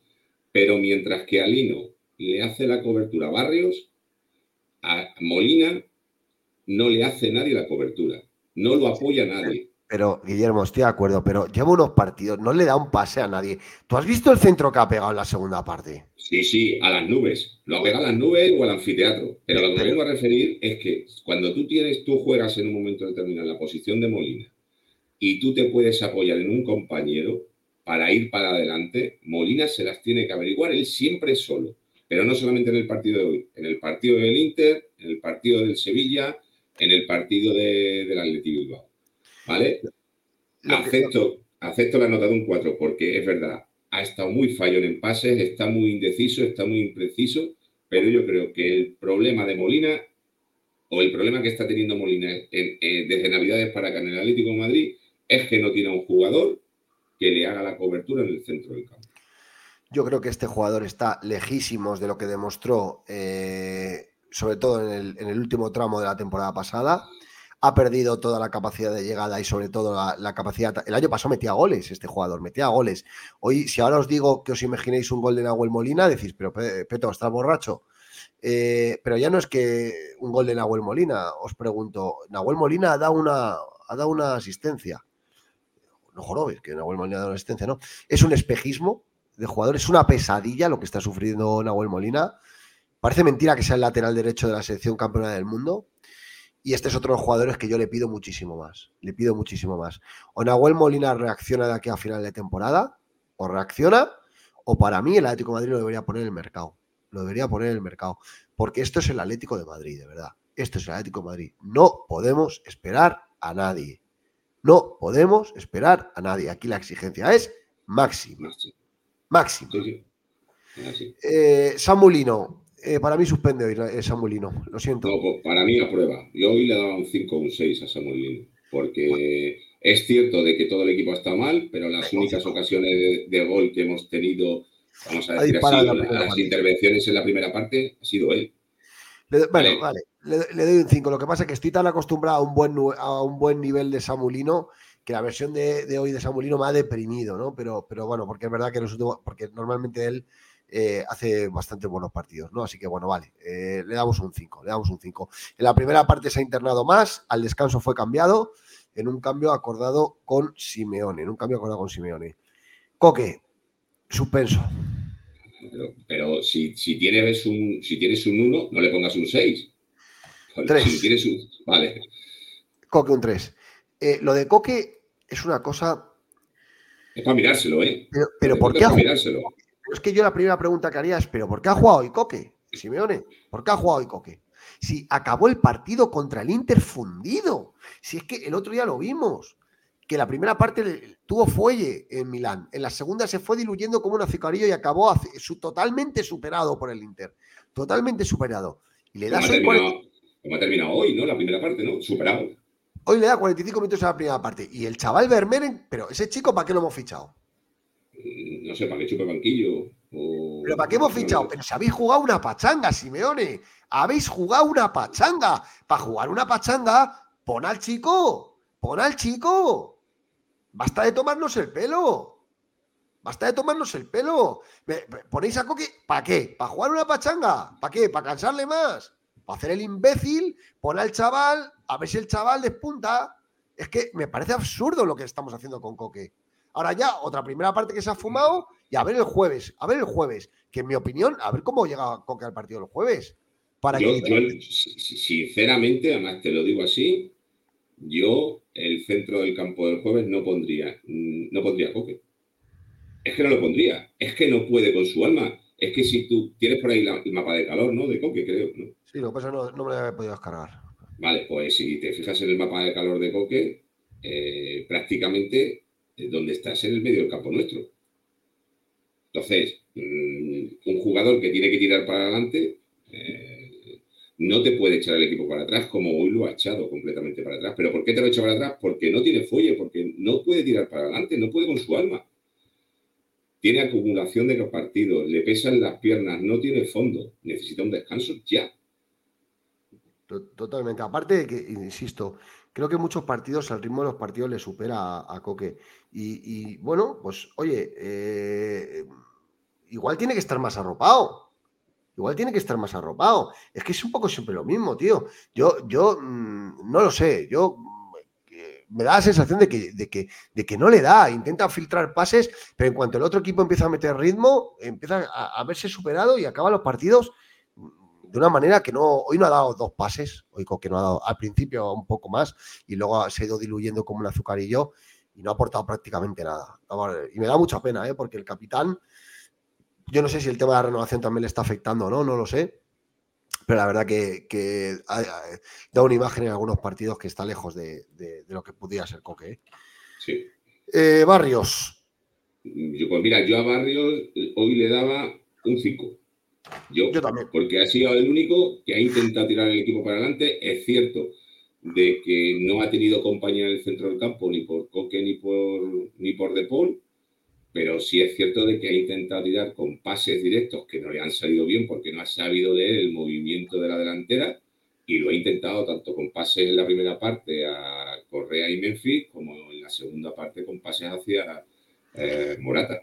pero mientras que a Lino le hace la cobertura a Barrios, a Molina no le hace nadie la cobertura, no lo apoya nadie. Pero, Guillermo, estoy de acuerdo, pero lleva unos partidos, no le da un pase a nadie. ¿Tú has visto el centro que ha pegado en la segunda parte? Sí, sí, a las nubes. Lo ha pegado a las nubes o al anfiteatro. Pero lo que me vengo a referir es que cuando tú tienes, tú juegas en un momento determinado en la posición de Molina y tú te puedes apoyar en un compañero para ir para adelante, Molina se las tiene que averiguar él siempre solo. Pero no solamente en el partido de hoy, en el partido del Inter, en el partido del Sevilla, en el partido de, del Atlético Bilbao. ¿Vale? Acepto, acepto la nota de un 4 porque es verdad, ha estado muy fallón en pases, está muy indeciso, está muy impreciso, pero yo creo que el problema de Molina o el problema que está teniendo Molina desde Navidades para acá en el Atlético de Madrid es que no tiene un jugador que le haga la cobertura en el centro del campo. Yo creo que este jugador está lejísimos de lo que demostró, eh, sobre todo en el, último tramo de la temporada pasada. Ha perdido toda la capacidad de llegada y sobre todo la, capacidad. El año pasado metía goles este jugador, metía goles. Hoy, si ahora os digo que os imaginéis un gol de Nahuel Molina, decís, pero Peto, ¿estás borracho? Eh, pero ya no es que un gol de Nahuel Molina, os pregunto, Nahuel Molina ha dado una, ha dado una asistencia. No jorobes, que Nahuel Molina ha dado una asistencia, no. Es un espejismo de jugador. Es una pesadilla lo que está sufriendo Nahuel Molina. Parece mentira que sea el lateral derecho de la selección campeona del mundo. Y este es otro de los jugadores que yo le pido muchísimo más. Le pido muchísimo más. O Nahuel Molina reacciona de aquí a final de temporada, o reacciona, o para mí el Atlético de Madrid lo debería poner en el mercado. Lo debería poner en el mercado. Porque esto es el Atlético de Madrid, de verdad. Esto es el Atlético de Madrid. No podemos esperar a nadie. No podemos esperar a nadie. Aquí la exigencia es máxima máximo. Eh, Samulino, eh, para mí suspende hoy eh, Samulino, lo siento. No, pues para mí prueba. Yo hoy le daba un 5 o un 6 a Samulino, porque es cierto de que todo el equipo está mal, pero las únicas ocasiones de, gol que hemos tenido, vamos a decir así, las intervenciones en la primera parte, ha sido él. bueno, vale, le, doy un 5. Lo que pasa es que estoy tan acostumbrado a un buen, a un buen nivel de Samulino que la versión de, hoy de Samulino me ha deprimido, ¿no? Pero, pero bueno, porque es verdad que los últimos, porque normalmente él eh, hace bastante buenos partidos, ¿no? Así que bueno, vale, eh, le damos un 5, le damos un 5. En la primera parte se ha internado más, al descanso fue cambiado, en un cambio acordado con Simeone, en un cambio acordado con Simeone. Coque, suspenso. Pero, si, tienes un, si tienes un 1, no le pongas un 6. 3. Si tienes un, vale. Coque un 3. Eh, lo de Coque es una cosa. Es para mirárselo, ¿eh? Pero, ¿por qué ha? Es que yo la primera pregunta que haría es: ¿pero por qué ha jugado hoy Coque? Simeone, ¿por qué ha jugado hoy Coque? Si acabó el partido contra el Inter fundido. Si es que el otro día lo vimos. Que la primera parte tuvo fuelle en Milán. En la segunda se fue diluyendo como un azucarillo y acabó totalmente superado por el Inter. Totalmente superado. Y le da como ha terminado hoy, ¿no? La primera parte, ¿no? Superado. Hoy le da 45 minutos a la primera parte. Y el chaval Vermeeren, pero ese chico, ¿para qué lo hemos fichado? No sé, para que chupe banquillo. Pero ¿para qué hemos fichado? Pero si habéis jugado una pachanga, Simeone. Habéis jugado una pachanga. Para jugar una pachanga, pon al chico. Pon al chico. Basta de tomarnos el pelo. Basta de tomarnos el pelo. ¿Ponéis a Coque? ¿Para qué? ¿Para jugar una pachanga? ¿Para qué? ¿Para cansarle más? ¿Para hacer el imbécil? Pon al chaval a ver si el chaval despunta. Es que me parece absurdo lo que estamos haciendo con Coque. Ahora ya, otra primera parte que se ha fumado y a ver el jueves, a ver el jueves, que en mi opinión, a ver cómo llega Coque al partido el jueves. Para yo, sinceramente, además te lo digo así, yo el centro del campo del jueves no pondría, no pondría Coque. Es que no lo pondría, es que no puede con su alma. Es que si tú tienes por ahí el mapa de calor, ¿no? De Coque, creo. ¿no? Sí, lo que pasa no, no me lo he podido descargar. Vale, pues si te fijas en el mapa de calor de Coque, eh, prácticamente donde estás en el medio del campo nuestro. Entonces, mm, un jugador que tiene que tirar para adelante no te puede echar el equipo para atrás como hoy lo ha echado completamente para atrás. ¿Pero por qué te lo echa para atrás? Porque no tiene fuelle, porque no puede tirar para adelante, no puede con su alma. Tiene acumulación de los partidos, le pesan las piernas, no tiene fondo, necesita un descanso ya. Totalmente. Aparte de que, insisto, creo que muchos partidos, el ritmo de los partidos le supera a, Coque. Y, bueno, pues oye, eh, igual tiene que estar más arropado. Igual tiene que estar más arropado. Es que es un poco siempre lo mismo, tío. Yo, yo mm, no lo sé. Yo mm, me da la sensación de que, de, que, de que no le da. Intenta filtrar pases, pero en cuanto el otro equipo empieza a meter ritmo, empieza a, verse superado y acaba los partidos de una manera que no. Hoy no ha dado dos pases. Hoy que no ha dado al principio un poco más y luego se ha ido diluyendo como un azucarillo y no ha aportado prácticamente nada. Y me da mucha pena, ¿eh? porque el capitán yo no sé si el tema de la renovación también le está afectando o no, no lo sé. Pero la verdad que, da una imagen en algunos partidos que está lejos de, lo que pudiera ser Coque. ¿eh? Sí. Eh, Barrios. Yo, pues mira, yo a Barrios hoy le daba un 5. Yo, también. Porque ha sido el único que ha intentado tirar el equipo para adelante. Es cierto de que no ha tenido compañía en el centro del campo ni por Coque ni por, ni por De Paul pero sí es cierto de que ha intentado tirar con pases directos que no le han salido bien porque no ha sabido él el movimiento de la delantera y lo ha intentado tanto con pases en la primera parte a Correa y Memphis como en la segunda parte con pases hacia eh, Morata.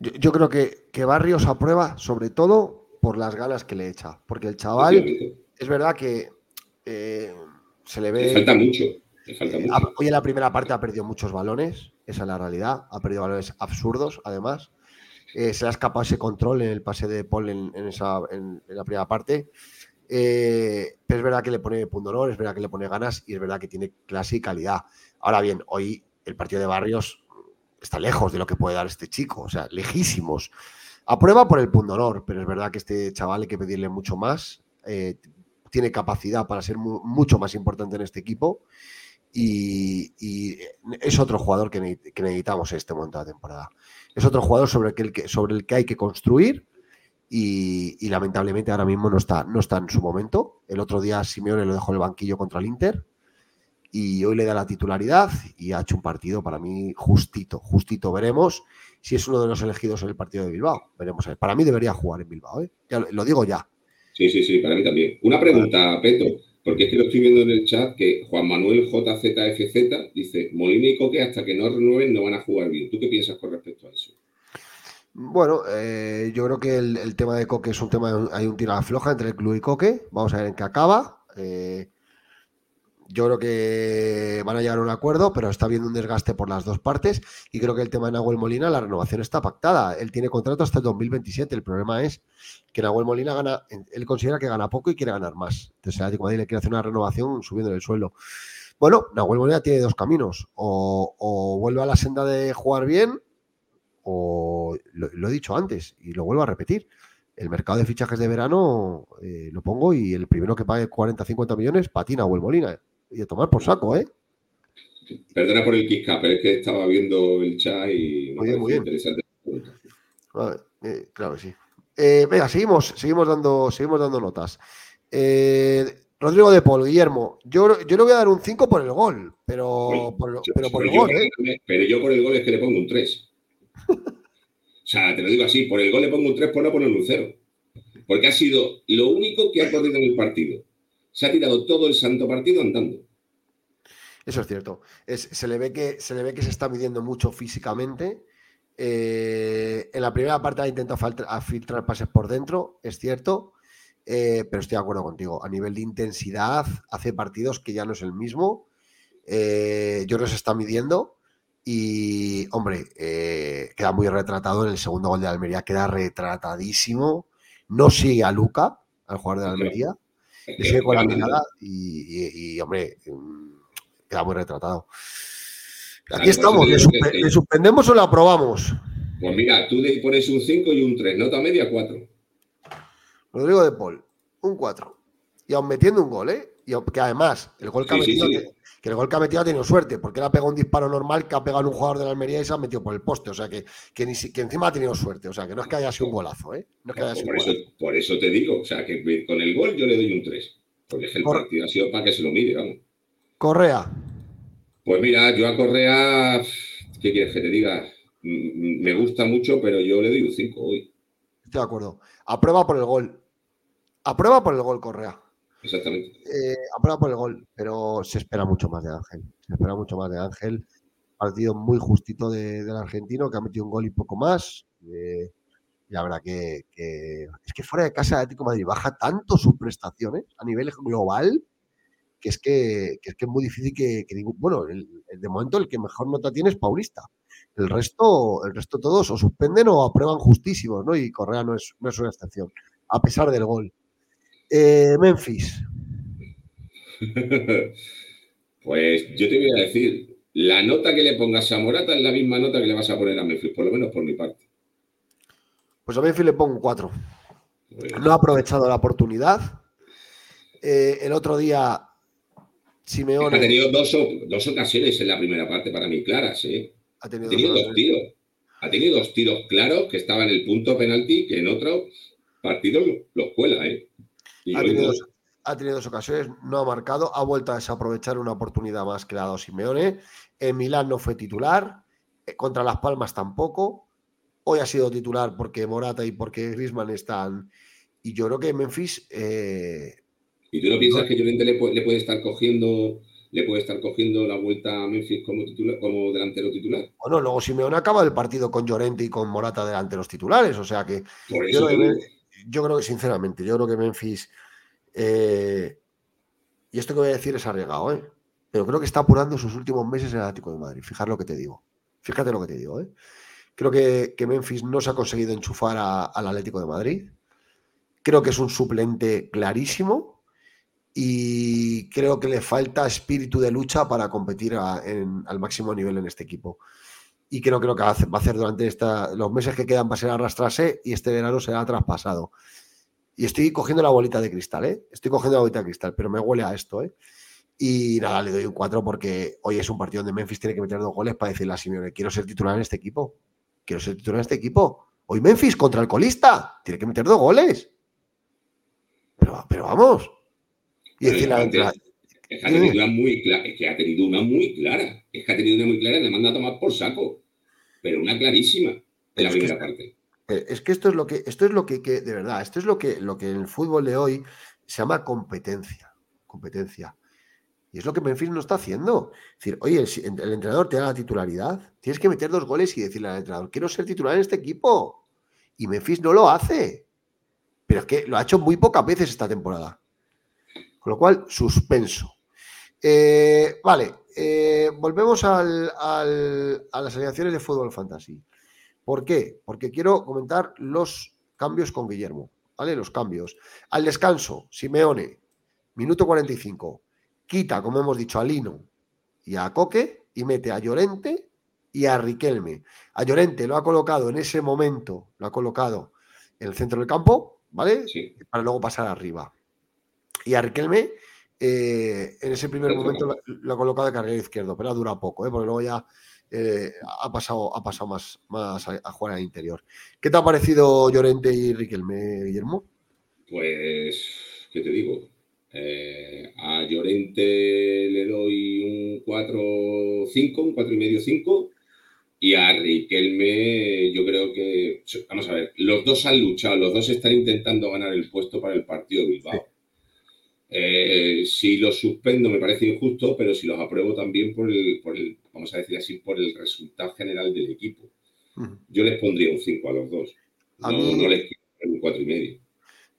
Yo, creo que, que, Barrios aprueba sobre todo por las ganas que le echa, porque el chaval es verdad que eh, se le ve... Le falta mucho. Hoy en la primera parte ha perdido muchos balones, esa es la realidad. Ha perdido balones absurdos, además. Eh, se le ha escapado ese control en el pase de Paul en, la primera parte. Eh, pero es verdad que le pone punto honor, es verdad que le pone ganas y es verdad que tiene clase y calidad. Ahora bien, hoy el partido de Barrios está lejos de lo que puede dar este chico, o sea, lejísimos. Aprueba por el punto honor, pero es verdad que este chaval hay que pedirle mucho más. Eh, tiene capacidad para ser mucho más importante en este equipo y, es otro jugador que, necesitamos en este momento de la temporada. Es otro jugador sobre el que, sobre el que hay que construir y, lamentablemente ahora mismo no está, no está en su momento. El otro día Simeone lo dejó en el banquillo contra el Inter y hoy le da la titularidad y ha hecho un partido para mí justito, justito. Veremos si es uno de los elegidos en el partido de Bilbao. Veremos. Para mí debería jugar en Bilbao, ¿eh? lo, digo ya. Sí, sí, sí, para mí también. Una pregunta, Peto. Porque es que lo estoy viendo en el chat que Juan Manuel JZFZ dice, Molina y Coque hasta que no renueven no van a jugar bien. ¿Tú qué piensas con respecto a eso? Bueno, eh, yo creo que el, tema de Coque es un tema, hay un tiro floja entre el club y Coque. Vamos a ver en qué acaba. Eh, yo creo que van a llegar a un acuerdo, pero está habiendo un desgaste por las dos partes y creo que el tema de Nahuel Molina, la renovación está pactada. Él tiene contrato hasta el 2027. El problema es que Nahuel Molina gana, él considera que gana poco y quiere ganar más. Entonces, el Atlético le quiere hacer una renovación subiendo el suelo. Bueno, Nahuel Molina tiene dos caminos. O, vuelve a la senda de jugar bien, o lo, he dicho antes y lo vuelvo a repetir. El mercado de fichajes de verano eh, lo pongo y el primero que pague 40-50 millones patina Nahuel Molina y a tomar por saco, ¿eh? Perdona por el kick pero es que estaba viendo el chat y muy bien, muy bien. interesante. Eh, claro que sí. Eh, venga, seguimos, seguimos dando, seguimos dando notas. Eh, Rodrigo de Paul, Guillermo, yo, yo le voy a dar un 5 por el gol, pero, por, pero por el gol. Pero yo por el gol es que le pongo un 3. [laughs] o sea, te lo digo así, por el gol le pongo un 3 por no poner un 0. Porque ha sido lo único que ha corrido en el partido se ha tirado todo el santo partido andando. Eso es cierto. se, le ve que, se le ve que se está midiendo mucho físicamente. Eh, en la primera parte ha intentado filtrar pases por dentro, es cierto, eh, pero estoy de acuerdo contigo. A nivel de intensidad, hace partidos que ya no es el mismo. Eh, yo creo que se está midiendo. Y, hombre, queda muy retratado en el segundo gol de Almería, queda retratadísimo. No sigue a Luca, al jugador de Almería [laughs] sigue con la mirada y, hombre, mm, queda muy retratado. Aquí estamos, ¿le, suspendemos o la aprobamos? Pues mira, tú le pones un 5 y un 3, nota media 4. Rodrigo de Paul, un 4. Y aún metiendo un gol, ¿eh? Y que además, el gol que ha metido, Que, el gol que ha metido ha tenido suerte, porque él ha pegado un disparo normal que ha pegado un jugador de la Almería y se ha metido por el poste. O sea, que, que, encima ha tenido suerte. O sea, que no es que haya sido un golazo, ¿eh? No es que haya sido por, eso, por eso te digo, o sea, que con el gol yo le doy un 3. Porque es el partido ha sido para que se lo mire, vamos. Correa. Pues mira, yo a Correa, ¿qué quieres que te diga? Me gusta mucho, pero yo le doy un 5 hoy. Estoy de acuerdo. Aprueba por el gol. Aprueba por el gol, Correa. Exactamente. Eh, por el gol, pero se espera mucho más de Ángel. Se espera mucho más de Ángel. Partido muy justito del argentino, que ha metido un gol y poco más. Eh, y la verdad que, es que fuera de casa de Atlético Madrid baja tanto sus prestaciones a nivel global que es que, es, que es muy difícil que, bueno, de momento el que mejor nota tiene es Paulista. El resto, el resto todos o suspenden o aprueban justísimos, ¿no? Y Correa no es, no es una excepción, a pesar del gol. Eh, Memphis. [laughs] pues yo te voy a decir, la nota que le pongas a Morata es la misma nota que le vas a poner a Memphis, por lo menos por mi parte. Pues a Memphis le pongo cuatro. No ha aprovechado la oportunidad. Eh, el otro día Simeone. Ha tenido dos, dos, ocasiones en la primera parte para mí claras, ¿eh? Ha tenido, dos, tiros. Ha tenido dos tiros claros que estaban en el punto penalti que en otro partido los cuela, ¿eh? Ha tenido, dos, ocasiones, no ha marcado, ha vuelto a desaprovechar una oportunidad más que le ha dado Simeone. En Milán no fue titular, eh, contra Las Palmas tampoco. Hoy ha sido titular porque Morata y porque Griezmann están. Y yo creo que Memphis eh, ¿Y tú no piensas que Llorente le puede, estar cogiendo le puede estar cogiendo la vuelta a Memphis como, como delantero titular. Bueno, luego Simeone acaba el partido con Llorente y con Morata delante los titulares, o sea que yo, creo que sinceramente, yo creo que Memphis eh, y esto que voy a decir es arriesgado, ¿eh? pero creo que está apurando sus últimos meses en el Atlético de Madrid. Fíjate lo que te digo. Fíjate lo que te digo. ¿eh? Creo que, Memphis no se ha conseguido enchufar al Atlético de Madrid. Creo que es un suplente clarísimo y creo que le falta espíritu de lucha para competir al máximo nivel en este equipo. Y creo, creo que va a hacer durante esta, los meses que quedan va a ser arrastrarse y este verano será traspasado. Y estoy cogiendo la bolita de cristal, ¿eh? Estoy cogiendo la bolita de cristal, pero me huele a esto, ¿eh? Y nada, le doy un 4 porque hoy es un partido donde Memphis tiene que meter dos goles para decirle a Simeone, quiero ser titular en este equipo. Quiero ser titular en este equipo. Hoy Memphis contra el colista. Tiene que meter dos goles. Pero, pero vamos. Y decir la, Es que ha tenido una muy clara, es que ha tenido una muy clara, es que ha tenido una muy clara y le manda a tomar por saco, pero una clarísima de la primera parte. Eh, es que esto es lo que, esto es lo que, de verdad, esto es lo que, lo que en el fútbol de hoy se llama competencia, competencia. Y es lo que Memphis no está haciendo. Es decir, oye, el, el, entrenador te da la titularidad, tienes que meter dos goles y decirle al entrenador, quiero ser titular en este equipo. Y Memphis no lo hace. Pero es que lo ha hecho muy pocas veces esta temporada. Con lo cual, suspenso. Eh, vale, eh, volvemos a las alineaciones de fútbol fantasy. ¿Por qué? Porque quiero comentar los cambios con Guillermo. ¿Vale? Los cambios. Al descanso, Simeone, minuto 45. Quita, como hemos dicho, a Lino y a Coque y mete a Llorente y a Riquelme. A Llorente lo ha colocado en ese momento, lo ha colocado en el centro del campo, ¿vale? Para luego pasar arriba. Y a Riquelme, eh, en ese primer momento lo, ha colocado de carrera izquierdo, pero ha durado poco, ¿eh? porque luego ya eh, ha pasado, ha pasado más, más a, jugar al interior. ¿Qué te ha parecido Llorente y Riquelme, Guillermo? Pues, ¿qué te digo? a Llorente le doy un 4-5, un 4,5-5. Y a Riquelme, yo creo que, vamos a ver, los dos han luchado, los dos están intentando ganar el puesto para el partido de Bilbao. Eh, si los suspendo me parece injusto, pero si los apruebo también por el, por el vamos a decir así, por el resultado general del equipo. Yo les pondría un 5 a los dos. no, les quiero un 4 y medio.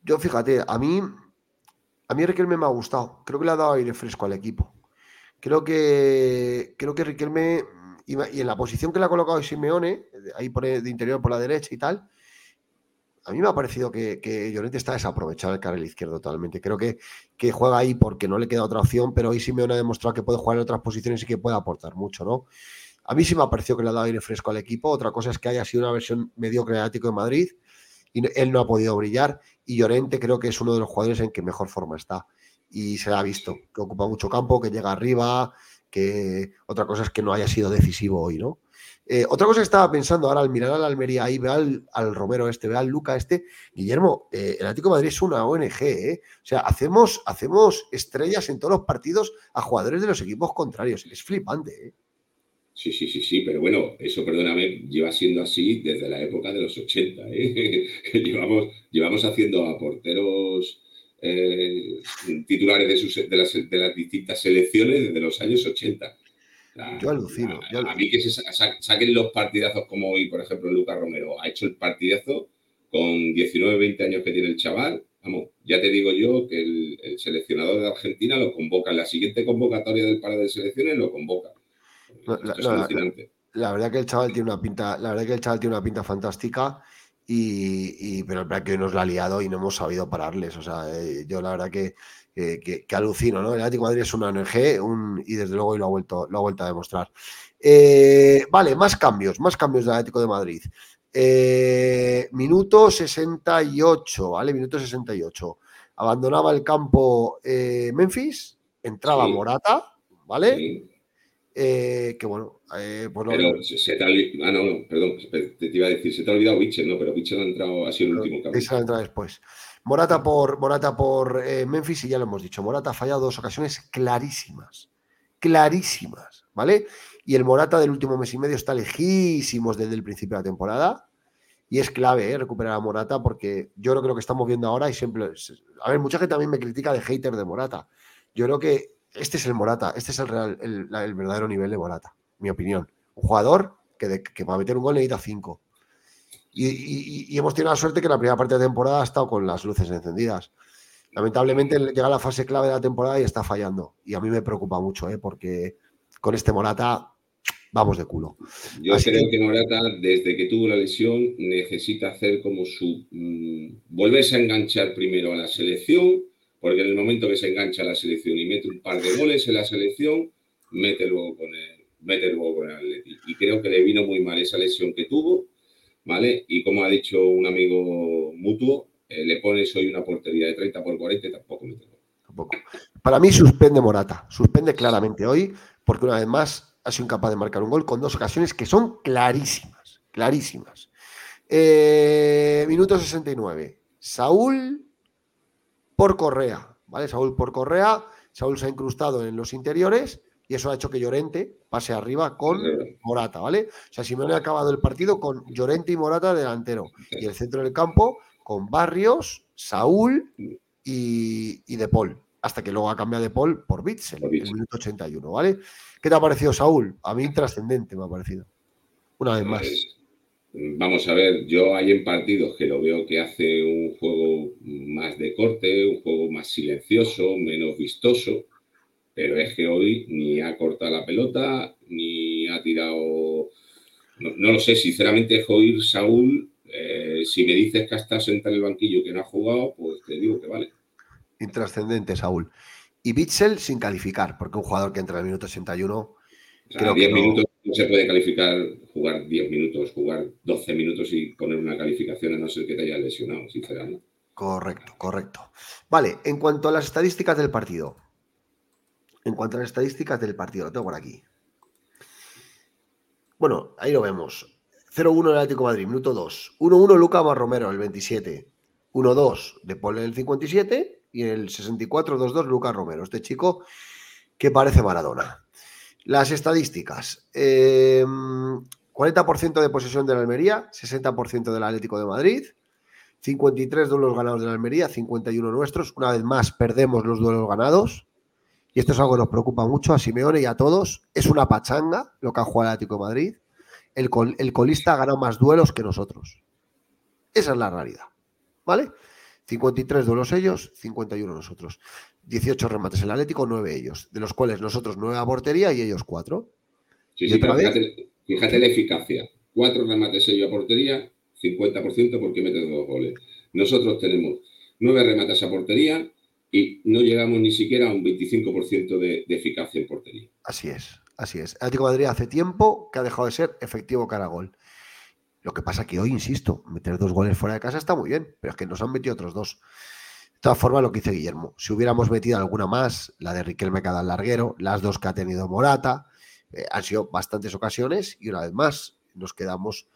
Yo fíjate, a mí, a mí Riquelme me ha gustado. Creo que le ha dado aire fresco al equipo. Creo que, creo que Riquelme, y en la posición que le ha colocado Simeone, ahí por de interior por la derecha y tal, a mí me ha parecido que, que Llorente está desaprovechado el carril izquierdo totalmente. Creo que, que, juega ahí porque no le queda otra opción, pero hoy Simeone ha demostrado que puede jugar en otras posiciones y que puede aportar mucho, ¿no? A mí sí me ha parecido que le ha dado aire fresco al equipo. Otra cosa es que haya sido una versión mediocre de Atlético de Madrid y él no ha podido brillar. Y Llorente creo que es uno de los jugadores en que mejor forma está. y se ha visto que ocupa mucho campo, que llega arriba, que otra cosa es que no haya sido decisivo hoy, ¿no? Eh, otra cosa que estaba pensando ahora al mirar a la Almería ahí, ve al, Romero este, ve al Luca este, Guillermo, eh, el Atlético Madrid es una ONG, ¿eh? O sea, hacemos, hacemos estrellas en todos los partidos a jugadores de los equipos contrarios. Es flipante, ¿eh? Sí, sí, sí, sí, pero bueno, eso, perdóname, lleva siendo así desde la época de los 80. ¿eh? [laughs] llevamos, llevamos haciendo a porteros eh, titulares de, las, distintas selecciones desde los años 80. Yo alucino. A, mí que se saquen los partidazos como hoy, por ejemplo, Lucas Romero ha hecho el partidazo con 19, 20 años que tiene el chaval. Vamos, ya te digo yo que el, el seleccionador de Argentina lo convoca en la siguiente convocatoria del par de selecciones, lo convoca la, verdad que el chaval tiene una pinta, la verdad que el chaval tiene una pinta fantástica. Y, pero es verdad que hoy nos la ha liado y no hemos sabido pararles. O sea, eh, yo la verdad que, que, alucino, ¿no? El Atlético Madrid es una ONG un, y desde luego hoy lo ha vuelto, lo ha vuelto a demostrar. Eh, vale, más cambios, más cambios del Atlético de Madrid. Eh, minuto 68, ¿vale? Minuto 68. Abandonaba el campo Memphis, entraba Morata, ¿vale? Eh, que bueno, eh, pues Pero se, te ha olvidado, ah, no, no, perdón, te, iba a decir, se te ha olvidado Bichel, no, pero Bichel ha entrado, ha sido el último cambio. Esa ha entrado después. Morata por, Morata por eh, Memphis, y ya lo hemos dicho, Morata ha fallado dos ocasiones clarísimas, clarísimas, ¿vale? Y el Morata del último mes y medio está lejísimos desde el principio de la temporada. Y es clave recuperar a Morata porque yo creo que lo que estamos viendo ahora y siempre... A ver, mucha gente también me critica de hater de Morata. Yo creo que este es el Morata, este es el, real, el, verdadero nivel de Morata, mi opinión. Un jugador que, que para meter un gol necesita cinco. Y, hemos tenido la suerte que la primera parte de temporada ha estado con las luces encendidas. Lamentablemente llega la fase clave de la temporada y está fallando. Y a mí me preocupa mucho, ¿eh? porque con este Morata vamos de culo. Yo creo que... Morata, desde que tuvo la lesión, necesita hacer como su. Mm, volverse a enganchar primero a la selección porque en el momento que se engancha a la selección y mete un par de goles en la selección, mete luego con el, mete luego con el Atleti. Y creo que le vino muy mal esa lesión que tuvo, Y como ha dicho un amigo mutuo, eh, le pones hoy una portería de 30 por 40 y tampoco mete gol. Tampoco. Para mí suspende Morata, suspende claramente hoy, porque una vez más ha sido incapaz de marcar un gol con dos ocasiones que son clarísimas, clarísimas. Eh, minuto 69. Saúl por Correa, ¿vale? Saúl por Correa, Saúl se ha incrustado en los interiores y eso ha hecho que Llorente pase arriba con Morata, ¿vale? O sea, Simeone ha acabado el partido con Llorente y Morata delantero y el centro del campo con Barrios, Saúl y, y De Paul, hasta que luego ha cambiado De Paul por Bitzel en el minuto 81, ¿vale? ¿Qué te ha parecido Saúl? A mí trascendente me ha parecido. Una vez más. Pues, Vamos a ver, yo hay en partidos que lo veo que hace un juego más de corte, un juego más silencioso, menos vistoso, pero es que hoy ni ha cortado la pelota, ni ha tirado... No, lo sé, sinceramente, Joir Saúl, eh, si me dices que hasta sentado en el banquillo que no ha jugado, pues te digo que vale. Intrascendente, Saúl. Y Bitzel sin calificar, porque un jugador que entra en el minuto 61 10 minutos no se puede calificar, jugar 10 minutos, jugar 12 minutos y poner una calificación a no ser que te haya lesionado, sinceramente. Correcto, correcto. Vale, en cuanto a las estadísticas del partido. En cuanto a las estadísticas del partido, lo tengo por aquí. Bueno, ahí lo vemos. 0-1 el Atlético Madrid, minuto 2. 1-1 Luca Romero, el 27. 1-2 de Paul en el 57 y en el 64 2-2 Lucas Romero. Este chico que parece Maradona. Las estadísticas. 40% em, de posesión de la Almería, 60% del Atlético de Madrid, 53 duelos ganados de la Almería, 51 nuestros. Una vez más, perdemos los duelos ganados. Y esto es algo que nos preocupa mucho a Simeone y a todos. Es una pachanga lo que ha jugado el Atlético de Madrid. El, el colista ha ganado más duelos que nosotros. Esa es la realidad. ¿Vale? 53 duelos ellos, 51 nosotros. 18 remates en el Atlético, 9 ellos, de los cuales nosotros 9 a portería y ellos 4. Sí, sí, pero fíjate, la eficacia. 4 remates ellos a portería, 50% porque meten dos goles. Nosotros tenemos 9 remates a portería y no llegamos ni siquiera a un 25% de, de, eficacia en portería. Así es, así es. Atlético Madrid hace tiempo que ha dejado de ser efectivo cara a gol. Lo que pasa que hoy, insisto, meter dos goles fuera de casa está muy bien, pero es que nos han metido otros dos. De todas formas, lo que dice Guillermo, si hubiéramos metido alguna más, la de Riquelme cada larguero, las dos que ha tenido Morata, eh, han sido bastantes ocasiones y una vez más nos quedamos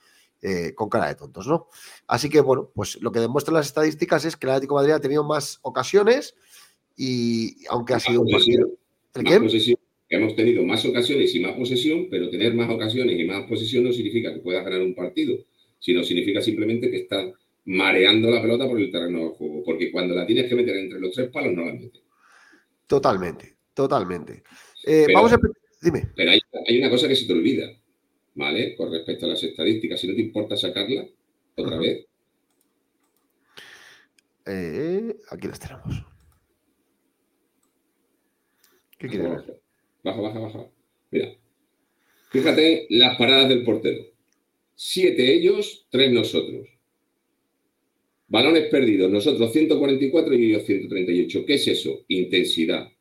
eh, con cara de tontos, ¿no? Así que, bueno, pues lo que demuestran las estadísticas es que el Atlético de Madrid ha tenido más ocasiones y aunque ha sido un partido... ¿El Hemos tenido más ocasiones y más posesión, pero tener más ocasiones y más posesión no significa que puedas ganar un partido, sino significa simplemente que estás mareando la pelota por el terreno del juego, porque cuando la tienes que meter entre los tres palos no la metes. Totalmente, totalmente. Eh, vamos a... Dime. Pero hay, una cosa que se te olvida, ¿vale? Con respecto a las estadísticas, si no te importa sacarla otra vez. Eh, aquí las tenemos. ¿Qué quieres ver? Baja, baja, baja. Mira. Fíjate las paradas del portero. Siete ellos, tres nosotros. Balones perdidos, nosotros 144 y ellos 138. ¿Qué es eso? Intensidad.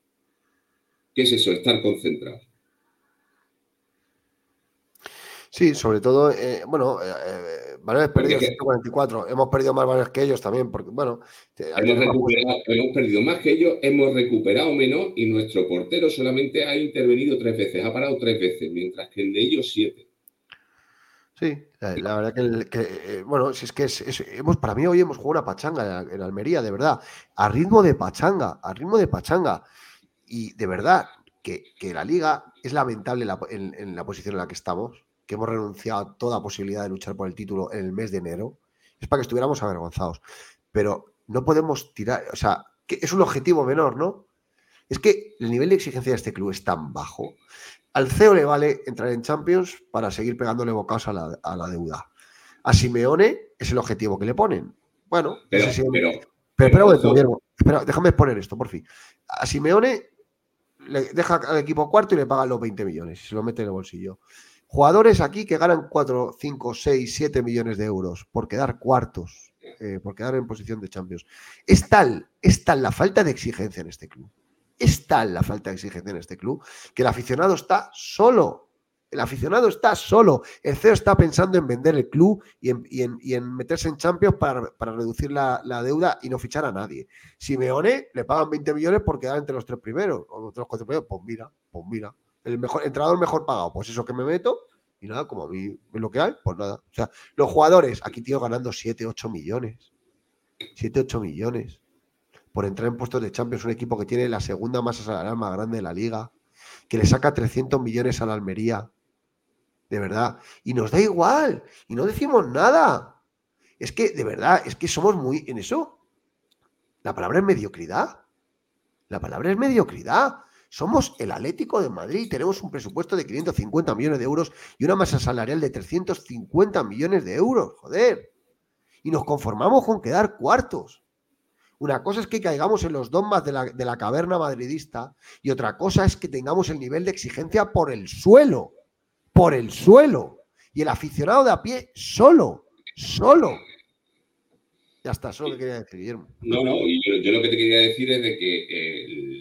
¿Qué es eso? Estar concentrado. Sí, sobre todo, eh, bueno, eh, eh, balones perdidos 144. Hemos perdido más balones que ellos también, porque, bueno. Hemos, perdido más que ellos, hemos recuperado menos y nuestro portero solamente ha intervenido tres veces, ha parado tres veces, mientras que el de ellos siete. Sí, la, verdad que, bueno, si es que hemos, para mí hoy hemos jugado una pachanga en, Almería, de verdad, a ritmo de pachanga, a ritmo de pachanga. Y de verdad que, la liga es lamentable en, la posición en la que estamos, que hemos renunciado a toda posibilidad de luchar por el título en el mes de enero, es para que estuviéramos avergonzados. Pero no podemos tirar, o sea, que es un objetivo menor, ¿no? Es que el nivel de exigencia de este club es tan bajo al CEO le vale entrar en Champions para seguir pegándole bocados a la, deuda. A Simeone es el objetivo que le ponen. Bueno, pero, pero, déjame exponer esto, por fin. A Simeone le deja al equipo cuarto y le pagan los 20 millones y se lo mete en el bolsillo. Jugadores aquí que ganan 4, 5, 6, 7 millones de euros por quedar cuartos, eh, por quedar en posición de Champions. Es tal, es tal la falta de exigencia en este club es tal la falta de exigencia en este club que el aficionado está solo. El aficionado está solo. El CEO está pensando en vender el club y en, meterse en Champions para, reducir la, deuda y no fichar a nadie. Simeone le pagan 20 millones por quedar entre los tres primeros o entre los cuatro primeros. Pues mira, pues mira. El mejor entrenador mejor pagado. Pues eso que me meto y nada, como a mí lo que hay, pues nada. O sea, los jugadores, aquí tío ganando 7, 8 millones. 7, 8 millones por entrar en puestos de Champions, un equipo que tiene la segunda masa salarial más grande de la liga, que le saca 300 millones a la Almería, de verdad, y nos da igual, y no decimos nada. Es que, de verdad, es que somos muy en eso. La palabra es mediocridad. La palabra es mediocridad. Somos el Atlético de Madrid, tenemos un presupuesto de 550 millones de euros y una masa salarial de 350 millones de euros, joder. Y nos conformamos con quedar cuartos. Una cosa es que caigamos en los dogmas de la, caverna madridista y otra cosa es que tengamos el nivel de exigencia por el suelo, por el suelo. Y el aficionado de a pie solo, solo. Ya está, solo lo que quería decir. No, no, y yo, lo que te quería decir es de que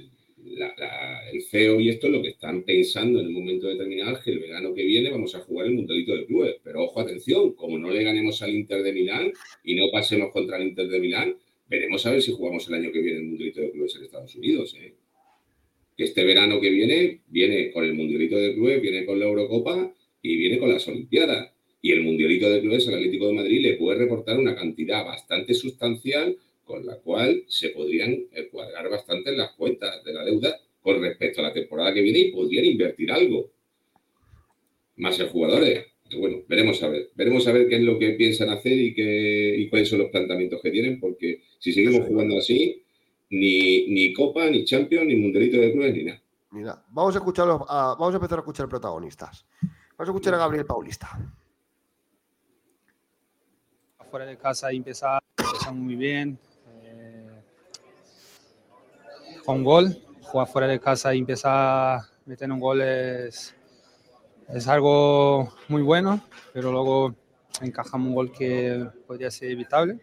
el, el, CEO y esto lo que están pensando en un momento determinado es que el verano que viene vamos a jugar el Mundialito de Clubes. Pero ojo, atención, como no le ganemos al Inter de Milán y no pasemos contra el Inter de Milán, Veremos a ver si jugamos el año que viene el Mundialito de Clubes en Estados Unidos. ¿eh? Este verano que viene, viene con el Mundialito de Clubes, viene con la Eurocopa y viene con las Olimpiadas. Y el Mundialito de Clubes al Atlético de Madrid le puede reportar una cantidad bastante sustancial con la cual se podrían cuadrar bastante las cuentas de la deuda con respecto a la temporada que viene y podrían invertir algo. Más en jugadores bueno, veremos a ver. Veremos a ver qué es lo que piensan hacer y, qué, y cuáles son los planteamientos que tienen, porque si seguimos jugando así, ni, ni Copa, ni Champions, ni Mundialito de Clubes, ni nada. Mira, vamos a escucharlos, vamos a empezar a escuchar protagonistas. Vamos a escuchar a Gabriel Paulista. Afuera de casa empezar, empezamos muy bien. Con gol, jugar fuera de casa y empezar meter un gol es es algo muy bueno, pero luego encajamos un gol que podría ser evitable.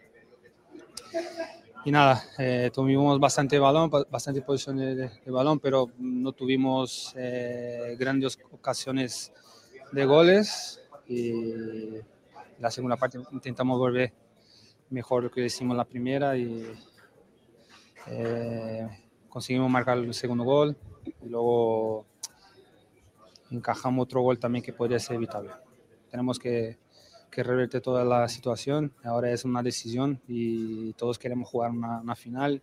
Y nada, eh, tuvimos bastante balón, bastante posiciones de, balón, pero no tuvimos eh, grandes ocasiones de goles. Y la segunda parte intentamos volver mejor lo que hicimos la primera y, Eh, conseguimos marcar el segundo gol y luego encajamos otro gol también que podría ser evitable. Tenemos que, que revertir toda la situación, ahora es una decisión y todos queremos jugar una, final.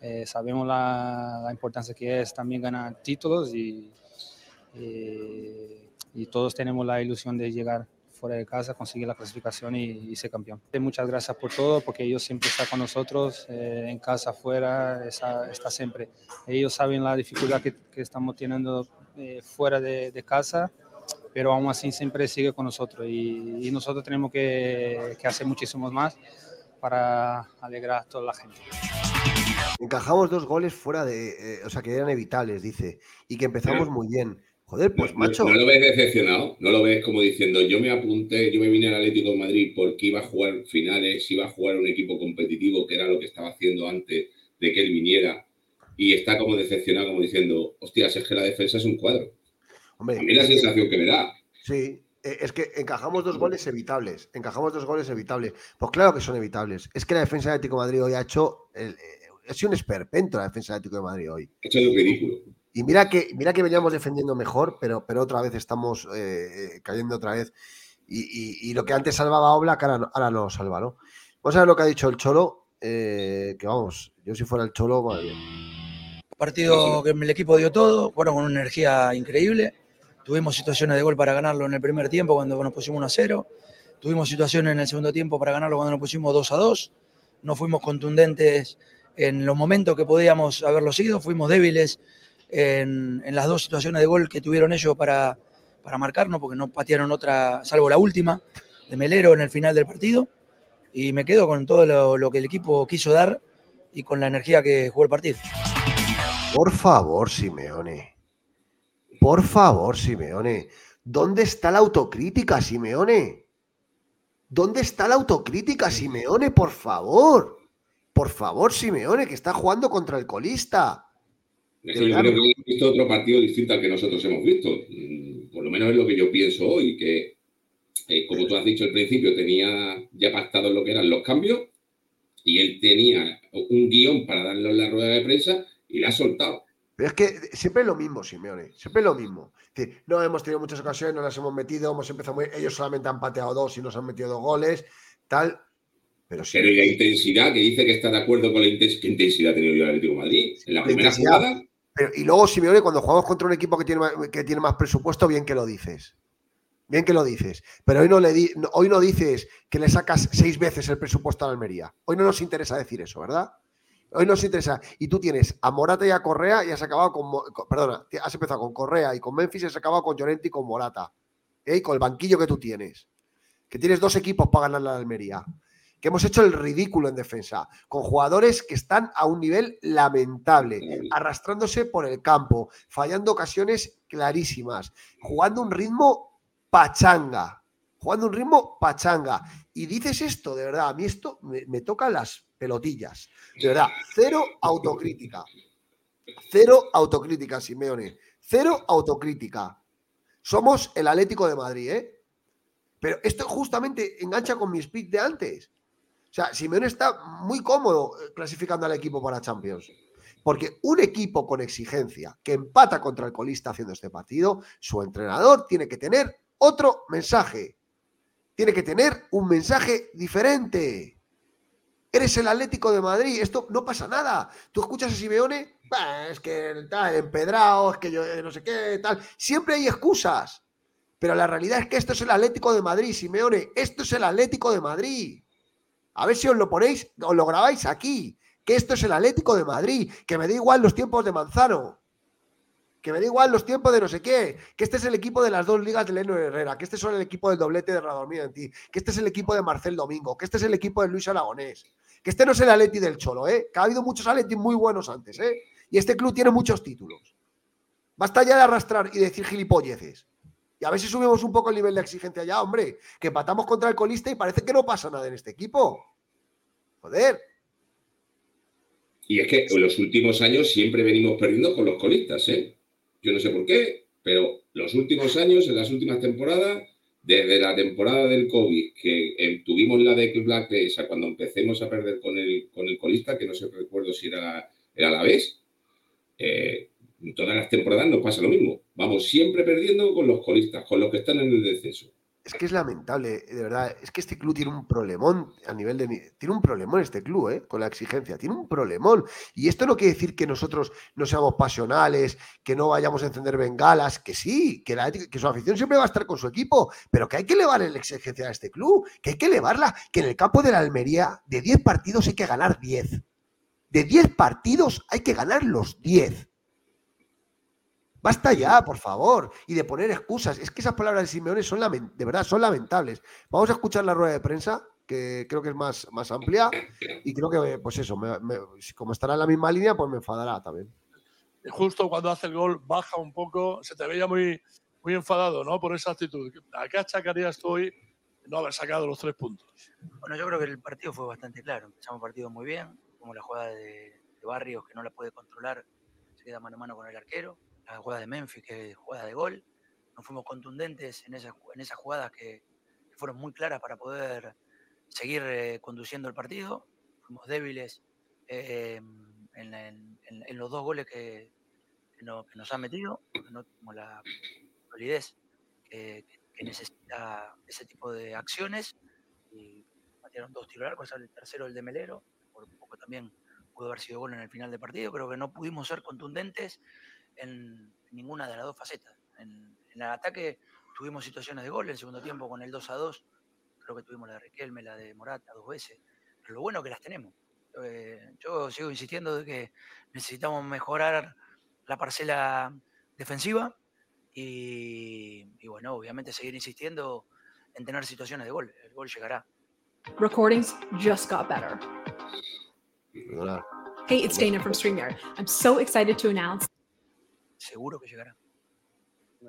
Eh, sabemos la, la, importancia que es también ganar títulos y, y todos tenemos la ilusión de llegar fuera de casa, conseguir la clasificación y, ser campeón. Muchas gracias por todo, porque ellos siempre están con nosotros, eh, en casa, afuera, está, está, siempre. Ellos saben la dificultad que, que estamos teniendo eh, fuera de, de, casa, pero aún así siempre sigue con nosotros y, y nosotros tenemos que, que, hacer muchísimo más para alegrar a toda la gente. Encajamos dos goles fuera de, eh, o sea, que eran evitables, dice, y que empezamos muy bien. Joder, pues macho. No, lo ves decepcionado, no lo ves como diciendo, yo me apunté, yo me vine al Atlético de Madrid porque iba a jugar finales, iba a jugar un equipo competitivo, que era lo que estaba haciendo antes de que él viniera, y está como decepcionado, como diciendo, hostias, es que la defensa es un cuadro. Hombre, a mí la sensación que me da. Sí, e, es que encajamos dos goles evitables, encajamos dos goles evitables. Pues claro que son evitables. Es que la defensa del Atlético de Madrid hoy ha hecho, el, ha eh, sido un esperpento la defensa del Atlético de Madrid hoy. Ha hecho lo ridículo. Y mira que, mira que veníamos defendiendo mejor, pero, pero otra vez estamos eh, cayendo otra vez. Y, lo que antes salvaba Obla, que ahora, no salva, ¿no? Vamos a ver lo que ha dicho el Cholo, eh, que vamos, yo si fuera el Cholo, madre Partido que el equipo dio todo, fueron con una energía increíble. Tuvimos situaciones de gol para ganarlo en el primer tiempo cuando nos pusimos 1 a 0. Tuvimos situaciones en el segundo tiempo para ganarlo cuando nos pusimos 2 a 2. No fuimos contundentes en los momentos que podíamos haberlo sido, fuimos débiles en, las dos situaciones de gol que tuvieron ellos para, para marcarnos, porque no patearon otra, salvo la última, de Melero en el final del partido. Y me quedo con todo lo, que el equipo quiso dar y con la energía que jugó el partido. Por favor, Simeone. Por favor, Simeone. ¿Dónde está la autocrítica, Simeone? ¿Dónde está la autocrítica, Simeone? Por favor. Por favor, Simeone, que está jugando contra el colista. Yo creo que he visto otro partido distinto al que nosotros hemos visto. Mm, por lo menos es lo que yo pienso hoy, que eh, como tú has dicho al principio, tenía ya pactado lo que eran los cambios y él tenía un guion para darle en la rueda de prensa y la ha soltado. Pero es que siempre es lo mismo, Simeone, siempre es lo mismo. no hemos tenido muchas ocasiones, no las hemos metido, hemos empezado muy... Ellos solamente han pateado dos y nos han metido dos goles, tal. Pero, sí. la intensidad, que dice que está de acuerdo con la intensidad, ¿qué intensidad ha tenido el Atlético de Madrid? En la, primera jugada. Y luego, Simeone, cuando jugamos contra un equipo que tiene, más, que tiene más presupuesto, bien que lo dices. Bien que lo dices. Pero hoy no, le hoy no dices que le sacas seis veces el presupuesto a la Almería. Hoy no nos interesa decir eso, ¿verdad? Hoy nos interesa. Y tú tienes a Morata y a Correa y has acabado con. Perdona, has empezado con Correa y con Memphis y has acabado con Llorente y con Morata. ¿eh? Y con el banquillo que tú tienes. Que tienes dos equipos para ganar la Almería que hemos hecho el ridículo en defensa, con jugadores que están a un nivel lamentable, arrastrándose por el campo, fallando ocasiones clarísimas, jugando un ritmo pachanga, jugando un ritmo pachanga. Y dices esto, de verdad, a mí esto me, toca las pelotillas. De verdad, cero autocrítica. Cero autocrítica, Simeone. Cero autocrítica. Somos el Atlético de Madrid, ¿eh? Pero esto justamente engancha con mi speech de antes. O sea, Simeone está muy cómodo eh, clasificando al equipo para Champions. Porque un equipo con exigencia que empata contra el colista haciendo este partido, su entrenador tiene que tener otro mensaje. Tiene que tener un mensaje diferente. Eres el Atlético de Madrid, esto no pasa nada. Tú escuchas a Simeone, es que está empedrado, es que yo eh, no sé qué, tal. Siempre hay excusas. Pero la realidad es que esto es el Atlético de Madrid, Simeone. Esto es el Atlético de Madrid. A ver si os lo ponéis, os lo grabáis aquí. Que esto es el Atlético de Madrid. Que me da igual los tiempos de Manzano. Que me da igual los tiempos de no sé qué. Que este es el equipo de las dos ligas de Leno Herrera. Que este es el equipo del doblete de Radomir en ti. Que este es el equipo de Marcel Domingo. Que este es el equipo de Luis Aragonés. Que este no es el Atleti del Cholo, ¿eh? Que ha habido muchos Atleti muy buenos antes, ¿eh? Y este club tiene muchos títulos. Basta ya de arrastrar y decir gilipolleces. Y a ver si subimos un poco el nivel de exigencia ya, hombre, que patamos contra el colista y parece que no pasa nada en este equipo. Joder. Y es que en los últimos años siempre venimos perdiendo con los colistas, ¿eh? Yo no sé por qué, pero los últimos años, en las últimas temporadas, desde la temporada del COVID, que tuvimos la de Black esa, cuando empecemos a perder con el, con el colista, que no sé recuerdo si era, era la vez, todas las temporadas nos pasa lo mismo. Vamos siempre perdiendo con los colistas, con los que están en el descenso es que es lamentable, de verdad. Es que este club tiene un problemón a nivel de. Tiene un problemón este club, ¿eh? Con la exigencia. Tiene un problemón. Y esto no quiere decir que nosotros no seamos pasionales, que no vayamos a encender bengalas, que sí, que, que su afición siempre va a estar con su equipo, pero que hay que elevar la exigencia a este club, que hay que elevarla, que en el campo de la Almería, de 10 partidos hay que ganar 10. De 10 partidos hay que ganar los 10. Basta ya, por favor, y de poner excusas. Es que esas palabras de Simeone son de verdad son lamentables. Vamos a escuchar la rueda de prensa, que creo que es más, más amplia, y creo que, pues eso, como estará en la misma línea, pues me enfadará también. justo cuando hace el gol baja un poco, se te veía muy, muy enfadado, ¿no? Por esa actitud. ¿A qué achacarías tú hoy no haber sacado los tres puntos? Bueno, yo creo que el partido fue bastante claro. Empezamos el partido muy bien, como la jugada de, de Barrios que no la puede controlar, se queda mano a mano con el arquero la jugada de Memphis, que jugada de gol. Nos fuimos contundentes en esas, en esas jugadas que, fueron muy claras para poder seguir eh, conduciendo el partido. Fuimos débiles eh, en, los dos goles que, nos han metido, no tenemos la solidez que, necesita ese tipo de acciones. Y metieron dos tiros largos, el tercero el de Melero, por poco también pudo haber sido gol en el final del partido, pero que no pudimos ser contundentes en ninguna de las dos facetas. En, el ataque tuvimos situaciones de gol, en el segundo tiempo con el 2 a 2, creo que tuvimos la de Riquelme, la de Morata dos veces, pero lo bueno es que las tenemos. Eh, yo sigo insistiendo de que necesitamos mejorar la parcela defensiva y, bueno, obviamente seguir insistiendo en tener situaciones de gol. El gol llegará. Recordings just got better. Hey, it's Dana from StreamYard. I'm so excited to announce seguro que llegará.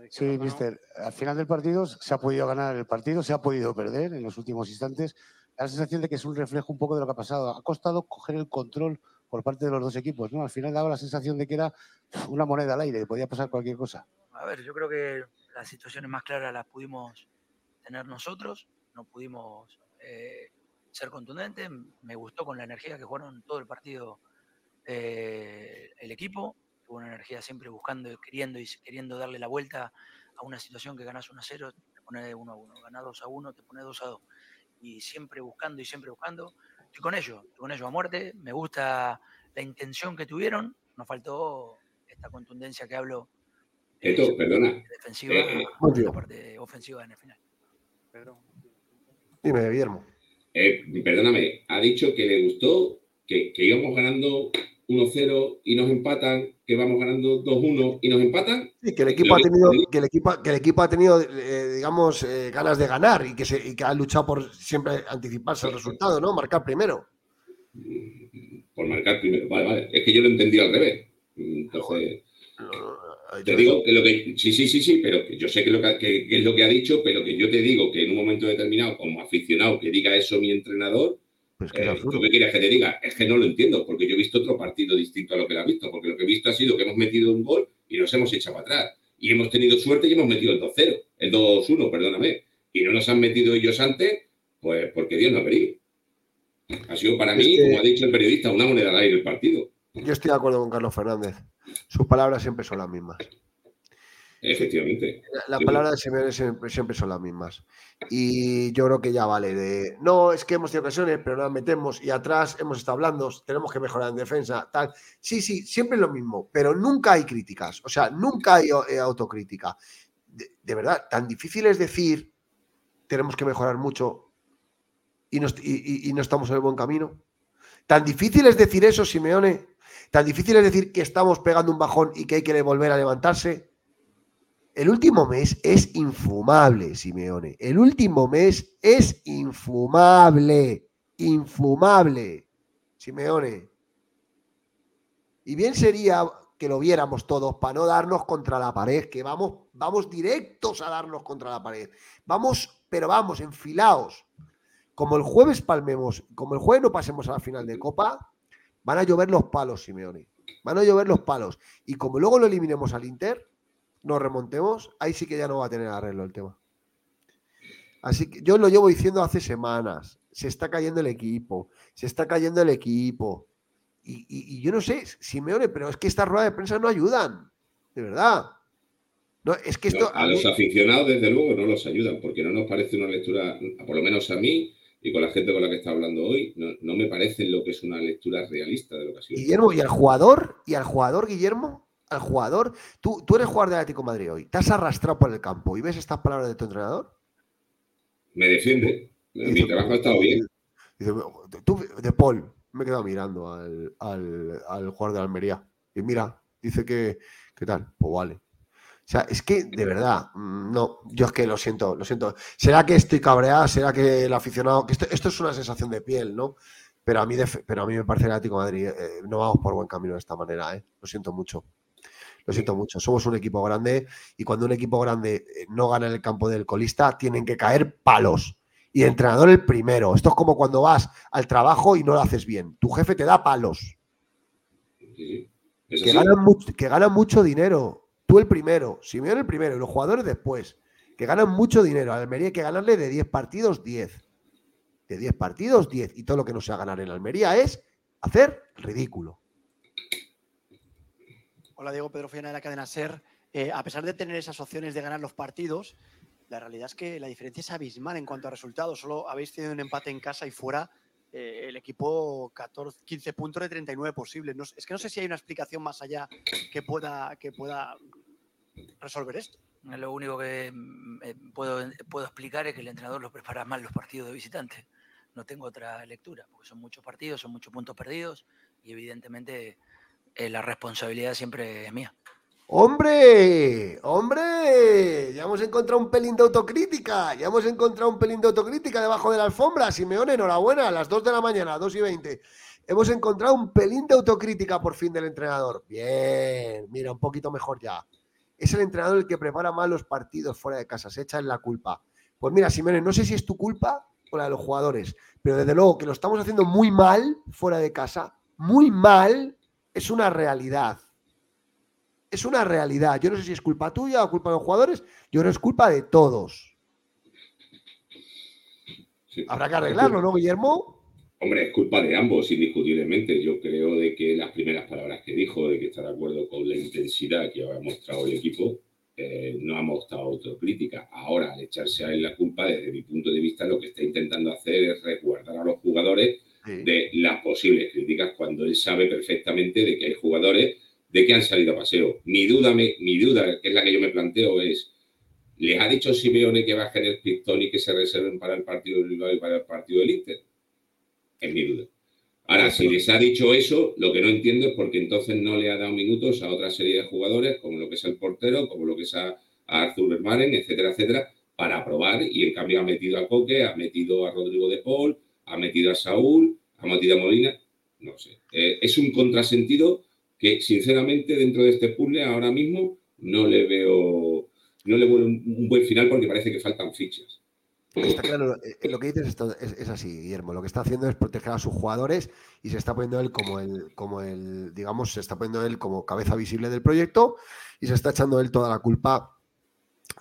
Sí, mister, al final del partido se ha podido ganar el partido, se ha podido perder en los últimos instantes. Da la sensación de que es un reflejo un poco de lo que ha pasado. Ha costado coger el control por parte de los dos equipos, ¿no? Al final daba la sensación de que era una moneda al aire, que podía pasar cualquier cosa. A ver, yo creo que las situaciones más claras las pudimos tener nosotros, no pudimos eh, ser contundentes. Me gustó con la energía que jugaron todo el partido eh, el equipo una energía siempre buscando, queriendo y queriendo darle la vuelta a una situación que ganas 1 a 0, te pone 1 a 1, ganas 2 a 1, te pone 2 a 2. Y siempre buscando y siempre buscando. Estoy con ellos, estoy con ellos a muerte. Me gusta la intención que tuvieron. Nos faltó esta contundencia que hablo. Esto, perdona. Defensiva, eh, eh la parte ofensiva en el final. Dime, Guillermo. Eh, perdóname, ha dicho que le gustó que, que íbamos ganando 1-0 y nos empatan, que vamos ganando 2-1 y nos empatan. Sí, que el equipo ha tenido, que el equipo, que el equipo ha tenido eh, digamos, eh, ganas de ganar y que, se, y que ha luchado por siempre anticiparse el resultado, ¿no? Marcar primero. Por marcar primero, vale, vale. Es que yo lo entendí al revés. Entonces, te digo que lo que. Sí, sí, sí, sí, pero yo sé que, lo que, es lo que ha dicho, pero que yo te digo que en un momento determinado, como aficionado, que diga eso mi entrenador, eh, ¿Tú qué quieres que te diga? Es que no lo entiendo, porque yo he visto otro partido distinto a lo que lo ha visto, porque lo que he visto ha sido que hemos metido un gol y nos hemos echado atrás. Y hemos tenido suerte y hemos metido el 2-0, el 2-1, perdóname. Y no nos han metido ellos antes, pues porque Dios no ha querido. Ha sido para mí, como ha dicho el periodista, una moneda al aire el partido. Yo estoy de acuerdo con Carlos Fernández. Sus palabras siempre son las mismas. Efectivamente. Las palabras de Simeone siempre, son las mismas. Y yo creo que ya vale de. No, es que hemos tenido ocasiones, pero no las metemos. Y atrás hemos estado hablando, tenemos que mejorar en defensa, tal. Sí, sí, siempre es lo mismo, pero nunca hay críticas. O sea, nunca hay eh, autocrítica. De, verdad, tan difícil es decir, tenemos que mejorar mucho y no estamos en el buen camino. Tan difícil es decir eso, Simeone. Tan difícil es decir que estamos pegando un bajón y que hay que volver a levantarse. El último mes es infumable, Simeone. El último mes es infumable. Infumable, Simeone. Y bien sería que lo viéramos todos para no darnos contra la pared, que vamos, vamos directos a darnos contra la pared. Vamos, pero vamos, enfilados. Como el jueves palmemos, como el jueves no pasemos a la final de Copa, van a llover los palos, Simeone. Van a llover los palos. Y como luego lo eliminemos al Inter, nos remontemos, ahí sí que ya no va a tener arreglo el tema. Así que yo lo llevo diciendo hace semanas. Se está cayendo el equipo, se está cayendo el equipo. Y, yo no sé, Simeone, pero es que estas ruedas de prensa no ayudan. De verdad. No, es que esto, a los aficionados, desde luego, no los ayudan, porque no nos parece una lectura, por lo menos a mí y con la gente con la que está hablando hoy, no, me parece lo que es una lectura realista de lo que ha sido. Guillermo, ¿y al jugador? ¿Y al jugador, Guillermo? Al jugador, tú, tú eres jugador del Atlético Madrid hoy, te has arrastrado por el campo y ves estas palabras de tu entrenador. Me defiende. Mi trabajo ha estado bien. tú, de Paul, me he quedado mirando al, al jugador de Almería. Y mira, dice que, ¿qué tal? Pues vale. O sea, es que de verdad, mm, no, yo es que lo siento, lo siento. ¿Será que estoy cabreado? ¿Será que el aficionado.? Que esto, es una sensación de piel, ¿no? Pero a mí, pero a mí me parece el Atlético Madrid, eh, no vamos por buen camino de esta manera, ¿eh? Lo siento mucho. Lo siento mucho. Somos un equipo grande y cuando un equipo grande eh, no gana en el campo del colista, tienen que caer palos. Y el entrenador el primero. Esto es como cuando vas al trabajo y no lo haces bien. Tu jefe te da palos. que, ganan que ganan mucho dinero el primero, Simeone el primero y los jugadores después, que ganan mucho dinero. A Almería hay que ganarle de 10 partidos, 10. De 10 partidos, 10. Y todo lo que no sea ganar en Almería es hacer ridículo. Hola, Diego Pedro Fiana de la cadena Ser. Eh, a pesar de tener esas opciones de ganar los partidos, la realidad es que la diferencia es abismal en cuanto a resultados. Solo habéis tenido un empate en casa y fuera eh, el equipo 14, 15 puntos de 39 posibles. es que no sé si hay una explicación más allá que pueda, que pueda resolver esto. Lo único que mm, eh, puedo, puedo explicar es que el entrenador los prepara mal los partidos de visitante. No tengo otra lectura, porque son muchos partidos, son muchos puntos perdidos y evidentemente eh, la responsabilidad siempre es mía. ¡Hombre! ¡Hombre! Ya hemos encontrado un pelín de autocrítica. Ya hemos encontrado un pelín de autocrítica debajo de la alfombra. Simeone, enhorabuena, a las 2 de la mañana, 2 y 20. Hemos encontrado un pelín de autocrítica por fin del entrenador. Bien, mira, un poquito mejor ya. Es el entrenador el que prepara mal los partidos fuera de casa, se echa en la culpa. Pues mira, Simeone, no sé si es tu culpa o la de los jugadores, pero desde luego que lo estamos haciendo muy mal fuera de casa, muy mal, es una realidad es una realidad. Yo no sé si es culpa tuya o culpa de los jugadores, yo creo que es culpa de todos. Habrá que arreglarlo, ¿no, Guillermo? Hombre, es culpa de ambos, indiscutiblemente. Yo creo de que las primeras palabras que dijo, de que está de acuerdo con la intensidad que ha mostrado el equipo, eh, no ha mostrado autocrítica. Ahora, al echarse a él la culpa, desde mi punto de vista, lo que está intentando hacer es resguardar a los jugadores de las posibles críticas cuando él sabe perfectamente de que hay jugadores de que han salido a paseo. Mi duda, mi duda, que es la que yo me planteo, es, ¿les ha dicho Simeone que bajen el pistón y que se reserven para el partido del Bilbao y para el partido del Inter? Es mi duda. Ahora, si les ha dicho eso, lo que no entiendo es porque entonces no le ha dado minutos a otra serie de jugadores, como lo que es el portero, como lo que es a, Arthur Vermaelen, etcétera, etcétera, para probar. Y en cambio ha metido a Coque, ha metido a Rodrigo de Paul, ha metido a Saúl, ha metido a Molina. No sé. Eh, es un contrasentido que sinceramente dentro de este puzzle ahora mismo no le veo, no le veo un, buen final porque parece que faltan fichas. Está claro, eh, lo que dices es, así, Guillermo. Lo que está haciendo es proteger a sus jugadores y se está poniendo él como el, como el, digamos, se está poniendo él como cabeza visible del proyecto y se está echando él toda la culpa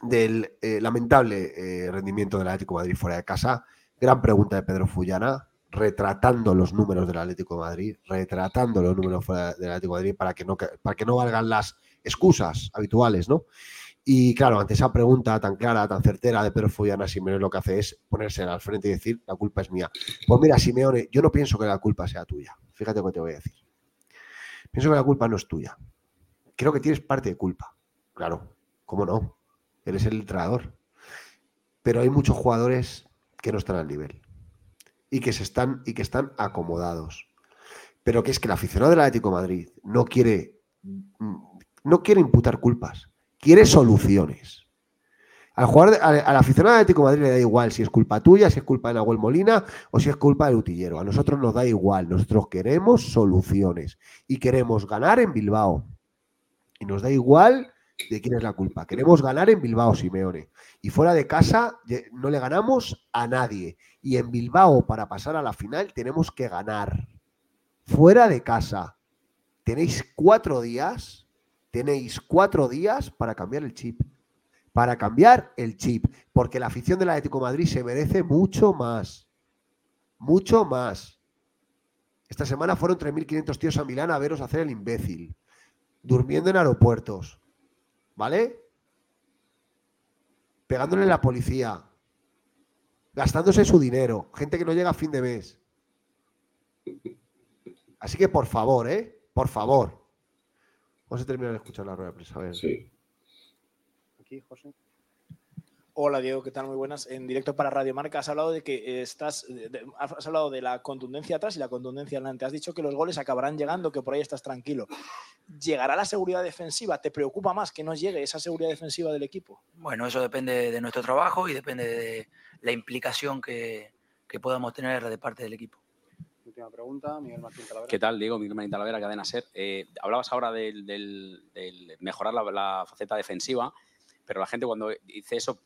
del eh, lamentable eh, rendimiento del Atlético de Madrid fuera de casa. Gran pregunta de Pedro Fullana retratando los números del Atlético de Madrid, retratando los números del Atlético de Madrid para que no, para que no valgan las excusas habituales, ¿no? Y claro, ante esa pregunta tan clara, tan certera de Pedro Follana, Simeone lo que hace es ponerse al frente y decir, la culpa es mía. Pues mira, Simeone, yo no pienso que la culpa sea tuya. Fíjate lo que te voy a decir. Pienso que la culpa no es tuya. Creo que tienes parte de culpa. Claro, ¿cómo no? Eres el entrenador. Pero hay muchos jugadores que no están al nivel y que, se están, y que están acomodados. Pero que es que el aficionado del Atlético Madrid no quiere, mm, no quiere imputar culpas, quiere soluciones. Al, jugador, al, aficionado del Atlético Madrid le da igual si es culpa tuya, si es culpa de Nahuel Molina o si es culpa del utillero. A nosotros nos da igual. Nosotros queremos soluciones y queremos ganar en Bilbao. Y nos da igual de quién es la culpa. Queremos ganar en Bilbao, Simeone. Y fuera de casa no le ganamos a nadie. Y en Bilbao, para pasar a la final, tenemos que ganar. Fuera de casa. Tenéis cuatro días, tenéis cuatro días para cambiar el chip. para cambiar el chip, porque la afición del Atlético de Madrid se merece mucho más. Mucho más. Esta semana fueron 3.500 tíos a Milán a veros hacer el imbécil, durmiendo en aeropuertos, ¿vale? Pegándole a la policía, gastándose su dinero, gente que no llega a fin de mes. Así que por favor, ¿eh? Por favor. Vamos a terminar de escuchar la rueda de prensa. A ver. Sí. Aquí, José. Hola Diego, ¿qué tal? Muy buenas. En directo para Radio Marca has hablado de que eh, estás, de, has hablado de la contundencia atrás y la contundencia adelante. Has dicho que los goles acabarán llegando, que por ahí estás tranquilo. ¿Llegará la seguridad defensiva? ¿Te preocupa más que no llegue esa seguridad defensiva del equipo? Bueno, eso depende de nuestro trabajo y depende de la implicación que, que podamos tener de parte del equipo. Última pregunta, Miguel Martín Talavera. ¿Qué tal, Diego? Miguel Martín Talavera, Cadena Ser. Eh, hablabas ahora del, del, del mejorar la, la faceta defensiva pero la gente cuando dice eso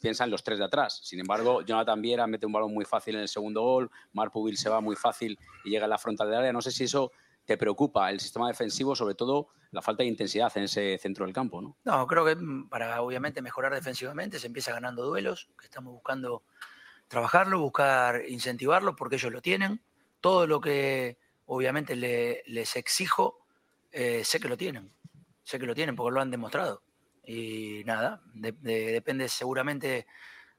piensa en los tres de atrás. Sin embargo, Jonathan Viera mete un balón muy fácil en el segundo gol, Marc Pubil se va muy fácil y llega a la frontal del área. No sé si eso te preocupa, el sistema defensivo, sobre todo la falta de intensidad en ese centro del campo, ¿no? No, creo que para obviamente mejorar defensivamente se empieza ganando duelos, que estamos buscando trabajarlo, buscar incentivarlo, porque ellos lo tienen. Todo lo que obviamente le, les exijo, eh, sé que lo tienen, sé que lo tienen porque lo han demostrado. Y nada, de, de, depende seguramente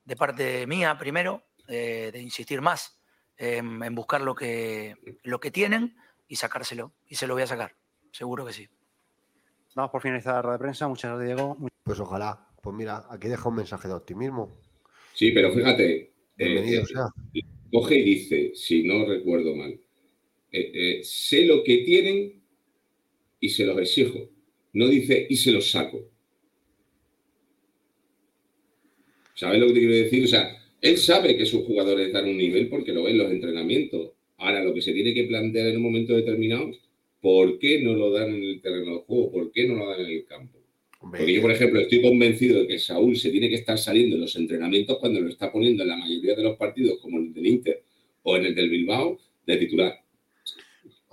de parte mía primero, eh, de insistir más en, en, buscar lo que, lo que tienen y sacárselo. Y se lo voy a sacar, seguro que sí. Vamos por finalizar la rueda de prensa. Muchas gracias, Diego. Pues ojalá. Pues mira, aquí deja un mensaje de optimismo. Sí, pero fíjate, Bienvenido eh, sea. coge y dice, si no recuerdo mal, eh, eh, sé lo que tienen y se los exijo. No dice y se los saco. ¿Sabes lo que te quiero decir? O sea, él sabe que sus jugadores dan un nivel porque lo ven en los entrenamientos. Ahora, lo que se tiene que plantear en un momento determinado, ¿por qué no lo dan en el terreno de juego? ¿Por qué no lo dan en el campo? Porque yo, por ejemplo, estoy convencido de que Saúl se tiene que estar saliendo en los entrenamientos cuando lo está poniendo en la mayoría de los partidos, como en el del Inter o en el del Bilbao, de titular.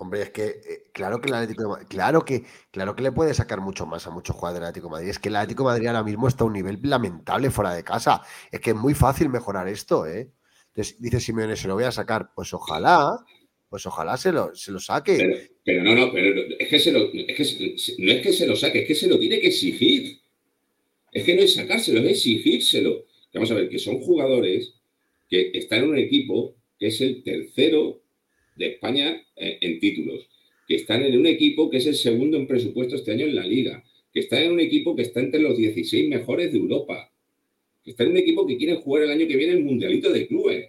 Hombre, es que eh, claro que el Atlético claro que, claro que le puede sacar mucho más a muchos jugadores del Atlético Madrid. Es que el Atlético Madrid ahora mismo está a un nivel lamentable fuera de casa. Es que es muy fácil mejorar esto, ¿eh? Entonces, dice Simeone, se lo voy a sacar. Pues ojalá, pues ojalá se lo, se lo saque. Pero, no, no, pero es que, se lo, es que no es que se lo saque, es que se lo tiene que exigir. Es que no es sacárselo, es exigírselo. Vamos a ver, que son jugadores que están en un equipo que es el tercero de España eh, en títulos, que están en un equipo que es el segundo en presupuesto este año en la liga, que están en un equipo que está entre los 16 mejores de Europa, que está en un equipo que quiere jugar el año que viene el Mundialito de Clubes,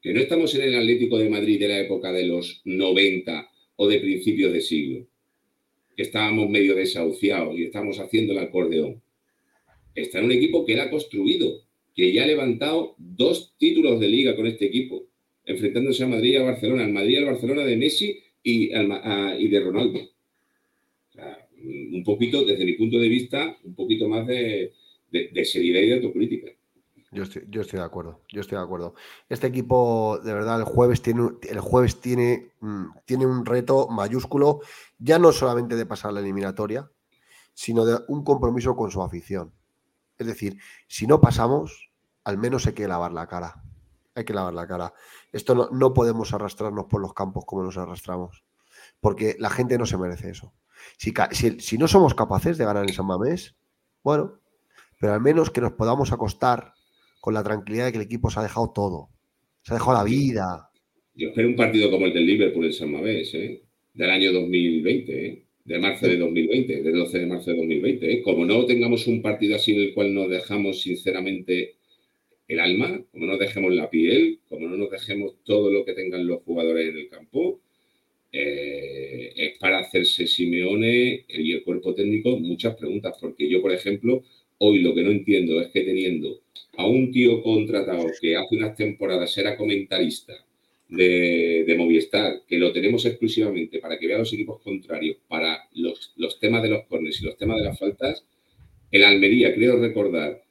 que no estamos en el Atlético de Madrid de la época de los 90 o de principios de siglo, que estábamos medio desahuciados y estamos haciendo el acordeón. Está en un equipo que él ha construido, que ya ha levantado dos títulos de liga con este equipo, enfrentándose a Madrid y a Barcelona, al Madrid y al Barcelona de Messi y, de Ronaldo. Un poquito, desde mi punto de vista, un poquito más de, seriedad y de autocrítica. Yo estoy, yo estoy de acuerdo, yo estoy de acuerdo. Este equipo, de verdad, el jueves tiene, el jueves tiene, tiene un reto mayúsculo, ya no solamente de pasar la eliminatoria, sino de un compromiso con su afición. Es decir, si no pasamos, al menos hay que lavar la cara. Hay que lavar la cara. Esto no, no podemos arrastrarnos por los campos como nos arrastramos, porque la gente no se merece eso. Si, si, si no somos capaces de ganar en San Mamés, bueno, pero al menos que nos podamos acostar con la tranquilidad de que el equipo se ha dejado todo. Se ha dejado la vida. Yo espero un partido como el del Liverpool en San Mamés, ¿eh? del año 2020, ¿eh? de marzo de 2020, del 12 de marzo de 2020. ¿eh? Como no tengamos un partido así en el cual nos dejamos sinceramente el alma, como no dejemos la piel, como no nos dejemos todo lo que tengan los jugadores en el campo, eh, es para hacerse Simeone y el cuerpo técnico muchas preguntas, porque yo, por ejemplo, hoy lo que no entiendo es que teniendo a un tío contratado que hace unas temporadas era comentarista de, de, Movistar, que lo tenemos exclusivamente para que vea los equipos contrarios, para los, los temas de los corners y los temas de las faltas, el Almería, creo recordar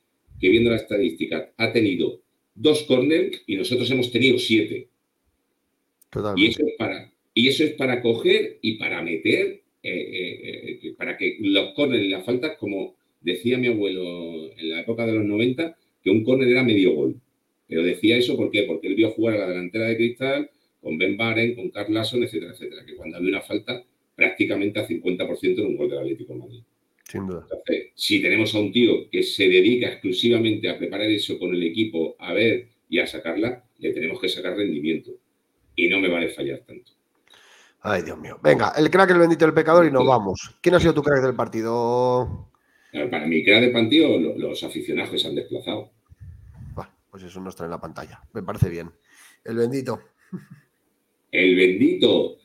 que viendo la estadística, ha tenido dos corners y nosotros hemos tenido siete. Y eso es para, y eso es para coger y para meter, eh, eh, para que los corners y las faltas como decía mi abuelo en la época de los 90 que un córner era medio gol. Pero decía eso ¿por qué? porque él vio jugar a la delantera de Cristal con Ben Baren, con Carl Lasson, etcétera, etcétera, que cuando había una falta prácticamente a 50% en un gol del Atlético de Madrid. Sin duda. Entonces, si tenemos a un tío que se dedica exclusivamente a preparar eso con el equipo, a ver y a sacarla, le tenemos que sacar rendimiento. Y no me vale fallar tanto. Ay, Dios mío. Venga, el crack, el bendito del pecador y nos vamos. ¿Quién ha sido tu crack del partido? Para mí, crack del partido, los aficionados se han desplazado. pues eso no está en la pantalla. Me parece bien. El bendito. El bendito.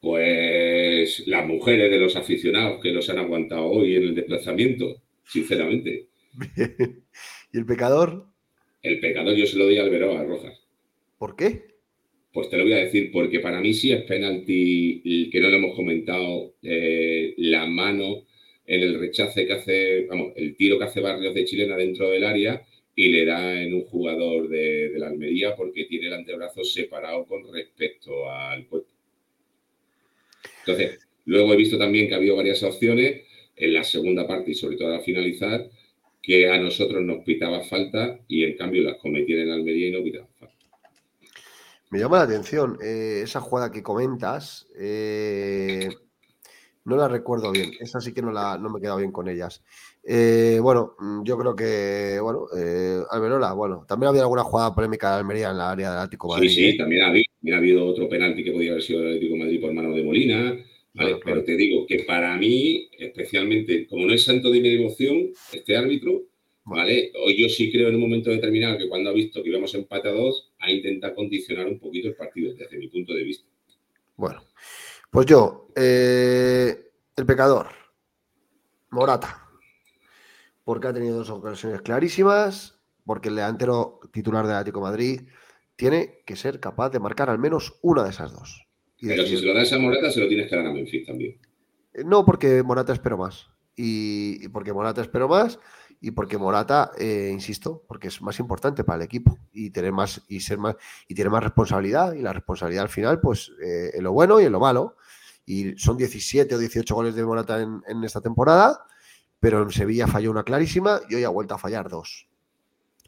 Pues las mujeres de los aficionados que los han aguantado hoy en el desplazamiento, sinceramente. [laughs] ¿Y el pecador? El pecador yo se lo doy al Verón a Rojas. ¿Por qué? Pues te lo voy a decir, porque para mí sí es penalti, que no lo hemos comentado, eh, la mano en el rechace que hace, vamos, el tiro que hace Barrios de Chilena dentro del área y le da en un jugador de, de la Almería porque tiene el antebrazo separado con respecto al cuerpo. Entonces, luego he visto también que ha habido varias opciones en la segunda parte y sobre todo al finalizar que a nosotros nos pitaba falta y en cambio las cometían en Almería y no pitaban falta. Me llama la atención eh, esa jugada que comentas. Eh, no la recuerdo bien. Esa sí que no, la, no me he quedado bien con ellas. Eh, bueno, mm, yo creo que, bueno, Alberola, bueno, también había alguna jugada polémica de Almería en la área del Atlético Madrid. Sí, sí, también ha, habido, ha habido otro penalti que podía haber sido del Atlético Madrid por mano de Molina. Pero te digo que para mí, especialmente, como no es santo de mi devoción, este árbitro, ¿vale? Hoy yo sí creo en un momento determinado que cuando ha visto que íbamos empate a dos, ha intentado condicionar un poquito el partido, desde mi punto de vista. Bueno, pues yo, eh, el pecador, Morata, porque ha tenido dos ocasiones clarísimas, porque el delantero titular del Atlético Madrid tiene que ser capaz de marcar al menos una de esas dos. Pero si se lo das a Morata, se lo tienes que dar a Memphis también. Eh, no, porque Morata espero más. Y, porque Morata espero más y porque Morata, eh, insisto, porque es más importante para el equipo y tener más y ser más y tiene más responsabilidad y la responsabilidad al final, pues eh, en lo bueno y en lo malo. Y son 17 o 18 goles de Morata en, en, esta temporada, pero en Sevilla falló una clarísima y hoy ha vuelto a fallar dos.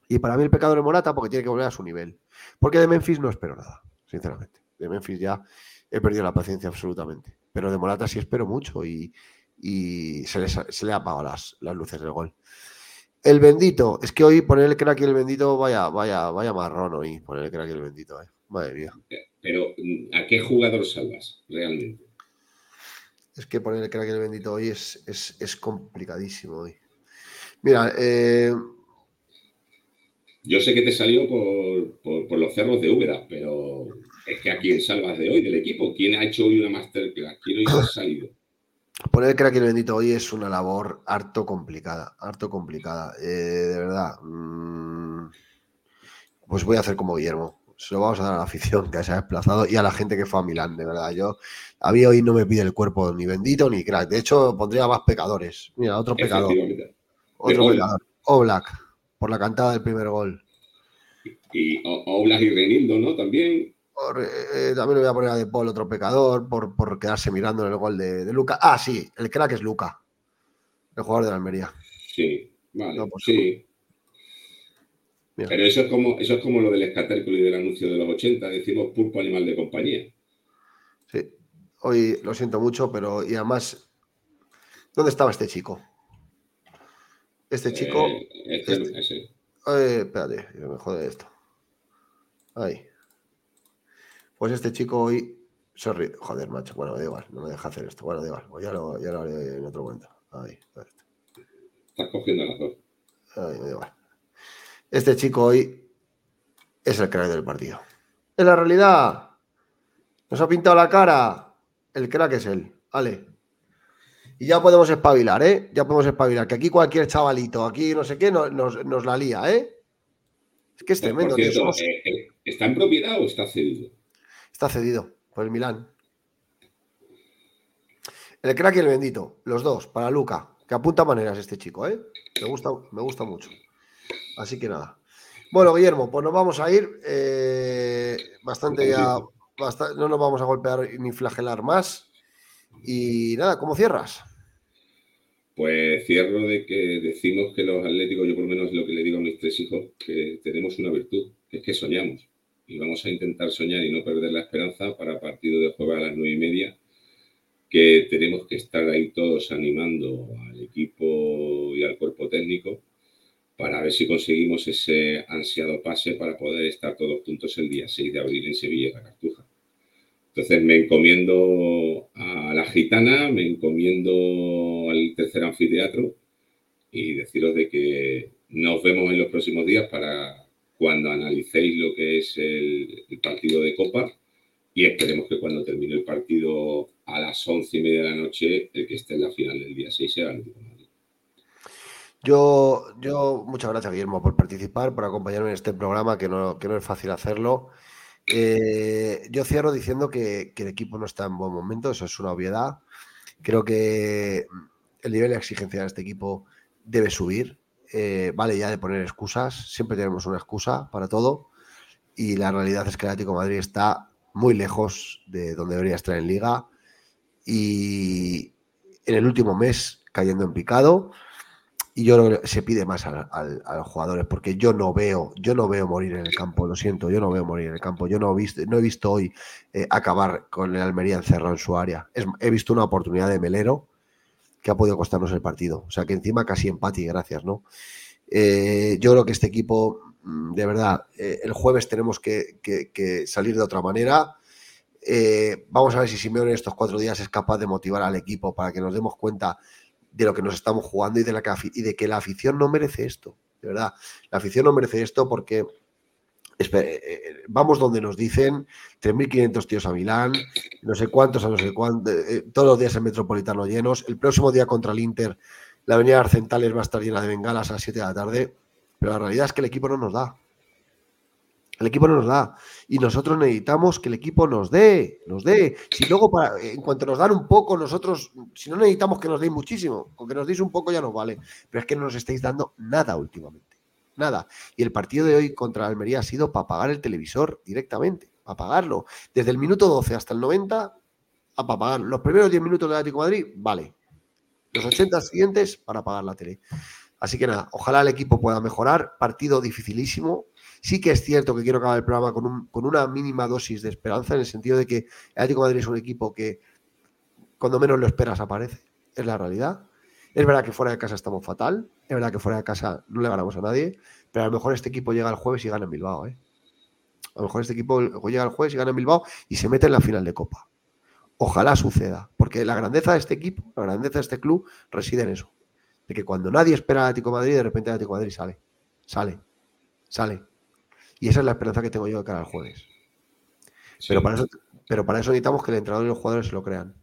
Y para mí el pecado de Morata porque tiene que volver a su nivel. Porque de Memphis no espero nada, sinceramente. De Memphis ya he perdido la paciencia absolutamente. Pero de Morata sí espero mucho y, se, le, se le apagado las, las luces del gol. El bendito, es que hoy poner el crack y el bendito, vaya, vaya, vaya marrón hoy, poner el crack y el bendito, eh. Madre mía. Pero, ¿a qué jugador salvas realmente? Es que poner el el bendito hoy es, es, complicadísimo hoy. Mira, eh... Yo sé que te salió por, por los cerros de Úbeda, pero es que a quién salvas de hoy del equipo. ¿Quién ha hecho hoy una masterclass? ¿Quién hoy ha salido? Poner crack el bendito hoy es una labor harto complicada, harto complicada. Eh, de verdad. Mm, pues voy a hacer como Guillermo. Se lo vamos a dar a la afición que se ha desplazado y a la gente que fue a Milán, de verdad. Yo, a mí hoy no me pide el cuerpo ni bendito ni crack. De hecho, pondría más pecadores. Mira, otro pecador. Otro pecador. Oblak, por la cantada del primer gol. Y Oblak y Renildo, ¿no? También. Eh, también le voy a poner a De Paul, otro pecador, por, por quedarse mirando en el gol de, de, Luca. Ah, sí, el crack es Luca, el jugador de la Almería. Sí, vale, pues, sí. Pero eso es, como, eso es como lo del escatérculo y del anuncio de los 80, decimos pulpo animal de compañía. Sí, hoy lo siento mucho, pero y además, ¿dónde estaba este chico? Este chico. Eh, este, este, espérate, me jode esto. Ahí. Pues este chico hoy. Sorry, joder, macho. Bueno, da igual, no me deja hacer esto. Bueno, da igual, pues ya lo, ya lo haré en otro momento. Ahí, Estás cogiendo la dos. Ahí, me da igual. Este chico hoy es el crack del partido. En la realidad, nos ha pintado la cara. El crack es él. Vale. Y ya podemos espabilar, ¿eh? Ya podemos espabilar. Que aquí cualquier chavalito, aquí no sé qué, nos, nos, la lía, ¿eh? Es que es tremendo. Eh, eh, ¿Está en propiedad o está cedido? Está cedido por el Milán. El crack y el bendito, los dos, para Luca, que apunta maneras este chico, ¿eh? Me gusta, me gusta mucho. Así que nada. Bueno, Guillermo, pues nos vamos a ir. Eh, bastante ya. no nos vamos a golpear ni flagelar más. Y nada, ¿cómo cierras? Pues cierro de que decimos que los atléticos, yo por lo menos lo que le digo a mis tres hijos, que tenemos una virtud, que es que soñamos. Y vamos a intentar soñar y no perder la esperanza para partido de jueves a las nueve y media, que tenemos que estar ahí todos animando al equipo y al cuerpo técnico para ver si conseguimos ese ansiado pase para poder estar todos juntos el día 6 de abril en Sevilla, la Cartuja. Entonces me encomiendo a la gitana, me encomiendo al tercer anfiteatro y deciros de que nos vemos en los próximos días para cuando analicéis lo que es el, partido de Copa y esperemos que cuando termine el partido a las once y media de la noche, el que esté en la final del día 6 sea el yo, yo, muchas gracias, Guillermo, por participar, por acompañarme en este programa, que no, que no es fácil hacerlo. Eh, yo cierro diciendo que, el equipo no está en buen momento, eso es una obviedad. Creo que el nivel de exigencia de este equipo debe subir. Eh, vale ya de poner excusas, siempre tenemos una excusa para todo. Y la realidad es que el Atlético Madrid está muy lejos de donde debería estar en liga. Y en el último mes cayendo en picado y yo creo que se pide más a, los jugadores porque yo no veo, yo no veo morir en el campo, lo siento, yo no veo morir en el campo. Yo no he visto, no he visto hoy eh, acabar con el Almería encerrado en su área. he visto una oportunidad de Melero que ha podido costarnos el partido. O sea que encima casi empate gracias, ¿no? Eh, yo creo que este equipo, mm, de verdad, eh, el jueves tenemos que, que salir de otra manera. vamos a ver si Simeone en estos cuatro días es capaz de motivar al equipo para que nos demos cuenta de lo que nos estamos jugando y de, la que, y de que la afición no merece esto. De verdad, la afición no merece esto porque eh, eh, vamos donde nos dicen 3.500 tíos a Milán, no sé cuántos a no sé cuántos, eh, todos los días en Metropolitano llenos. El próximo día contra el Inter, la avenida Arcentales va a estar llena de bengalas a las 7 de la tarde, pero la realidad es que el equipo no nos da. El equipo no nos da. Y nosotros necesitamos que el equipo nos dé, nos dé. Si luego, para, en cuanto nos dan un poco, nosotros, si no necesitamos que nos deis muchísimo, con que nos deis un poco ya nos vale. Pero es que no nos estáis dando nada últimamente. Nada. Y el partido de hoy contra Almería ha sido para pagar el televisor directamente, para pagarlo. Desde el minuto 12 hasta el 90, a para pagar. Los primeros 10 minutos del Atlético Madrid, vale. Los 80 siguientes para pagar la tele. Así que nada, ojalá el equipo pueda mejorar. Partido dificilísimo, Sí que es cierto que quiero acabar el programa con, una mínima dosis de esperanza, en el sentido de que el Atlético Madrid es un equipo que cuando menos lo esperas aparece, es la realidad. Es verdad que fuera de casa estamos fatal, es verdad que fuera de casa no le ganamos a nadie, pero a lo mejor este equipo llega el jueves y gana en Bilbao. ¿eh? A lo mejor este equipo llega el jueves y gana en Bilbao y se mete en la final de Copa. Ojalá suceda, porque la grandeza de este equipo, la grandeza de este club reside en eso. De que cuando nadie espera al Atlético Madrid, de repente el Atlético Madrid sale. Sale. Sale. Y esa es la esperanza que tengo yo de cara al jueves. Pero, para eso, pero para eso necesitamos que el entrenador y los jugadores se lo crean.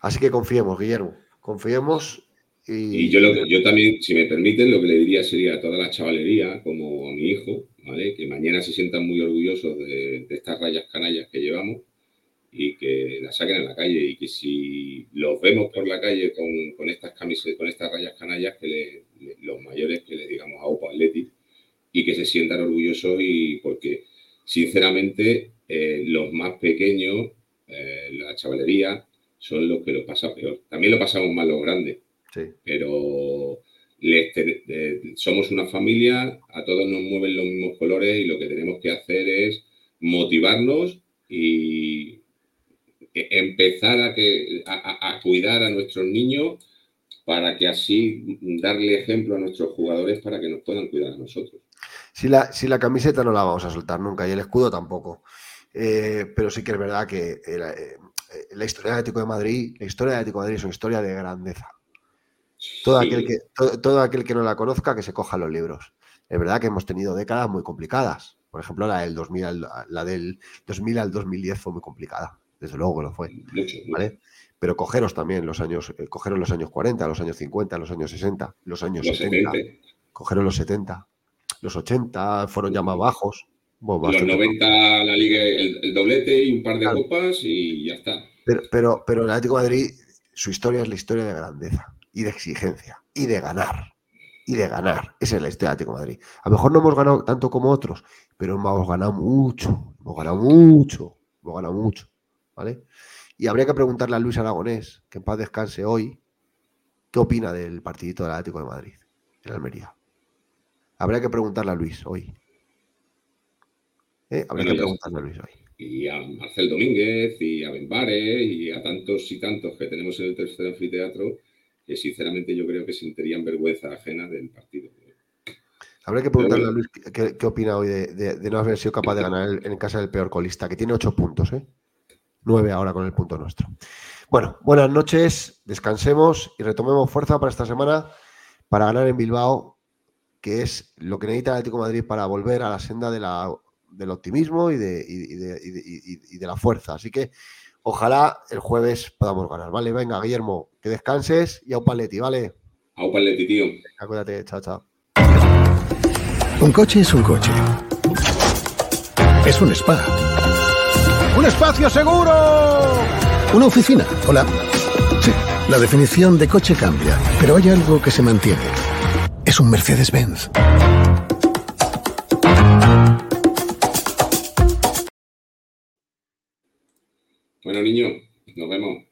Así que confiemos, Guillermo. Confiemos. Y, yo, yo también, si me permiten, lo que le diría sería a toda la chavalería, como a mi hijo, ¿vale? que mañana se sientan muy orgullosos de, estas rayas canallas que llevamos y que las saquen a la calle y que si los vemos por la calle con, estas camisetas, con estas rayas canallas, que los mayores que le digamos a Opa Atleti, y que se sientan orgullosos y porque sinceramente eh, los más pequeños, eh, la chavalería, son los que lo pasan peor. También lo pasamos más los grandes, pero somos una familia, a todos nos mueven los mismos colores y lo que tenemos que hacer es motivarnos y e, empezar a, que, a cuidar a nuestros niños para que así darle ejemplo a nuestros jugadores para que nos puedan cuidar a nosotros. Si la, si la camiseta no la vamos a soltar nunca y el escudo tampoco. Eh, pero sí que es verdad que eh, eh, la historia del Atlético de Madrid, la historia del Atlético de Madrid es una historia de grandeza. Todo, aquel que, todo, aquel que no la conozca, que se coja los libros. Es verdad que hemos tenido décadas muy complicadas. Por ejemplo, la del 2000 al, la del 2000 al 2010 fue muy complicada. Desde luego que lo fue. ¿vale? Pero cogeros también los años, cogeros los años 40, los años 50, los años 60, los años 70, cogeros los 70, los 80 fueron ya más bajos. los 90 la liga, el, doblete y un par de copas y ya está. Pero, pero, pero el Atlético de Madrid, su historia es la historia de grandeza y de exigencia y de ganar. Y de ganar. Esa es la historia del Atlético de Madrid. A lo mejor no hemos ganado tanto como otros, pero hemos ganado mucho. Hemos ganado mucho. Hemos ganado mucho. ¿Vale? Y habría que preguntarle a Luis Aragonés, que en paz descanse hoy, ¿Qué opina del partidito del Atlético de Madrid, en Almería? Habría que preguntarle a Luis hoy. ¿Eh? Habría Bueno, que preguntarle a Luis hoy. y a Marcel Domínguez y a Benbares y a tantos y tantos que tenemos en el tercer anfiteatro que sinceramente yo creo que sentirían vergüenza ajena del partido. Habría que preguntarle a Luis qué, qué- qué opina hoy de, de- de no haber sido capaz de ganar el- en casa del peor colista, que tiene ocho puntos, ¿eh? Nueve ahora con el punto nuestro. Bueno, buenas noches, descansemos y retomemos fuerza para esta semana para ganar en Bilbao, que es lo que necesita el Atlético de Madrid para volver a la senda de la- del optimismo y de, y- y de- y de- y- y de la fuerza. Así que ojalá el jueves podamos ganar, ¿vale? Venga, Guillermo, que descanses y a un paletti, ¿vale? A un paleti, tío. Acuérdate, chao, chao. Un coche es un coche. Es un spa. ¡Un espacio seguro! Una oficina. Hola. Sí, la definición de coche cambia, pero hay algo que se mantiene. Es un Mercedes-Benz. Bueno, niño, nos vemos.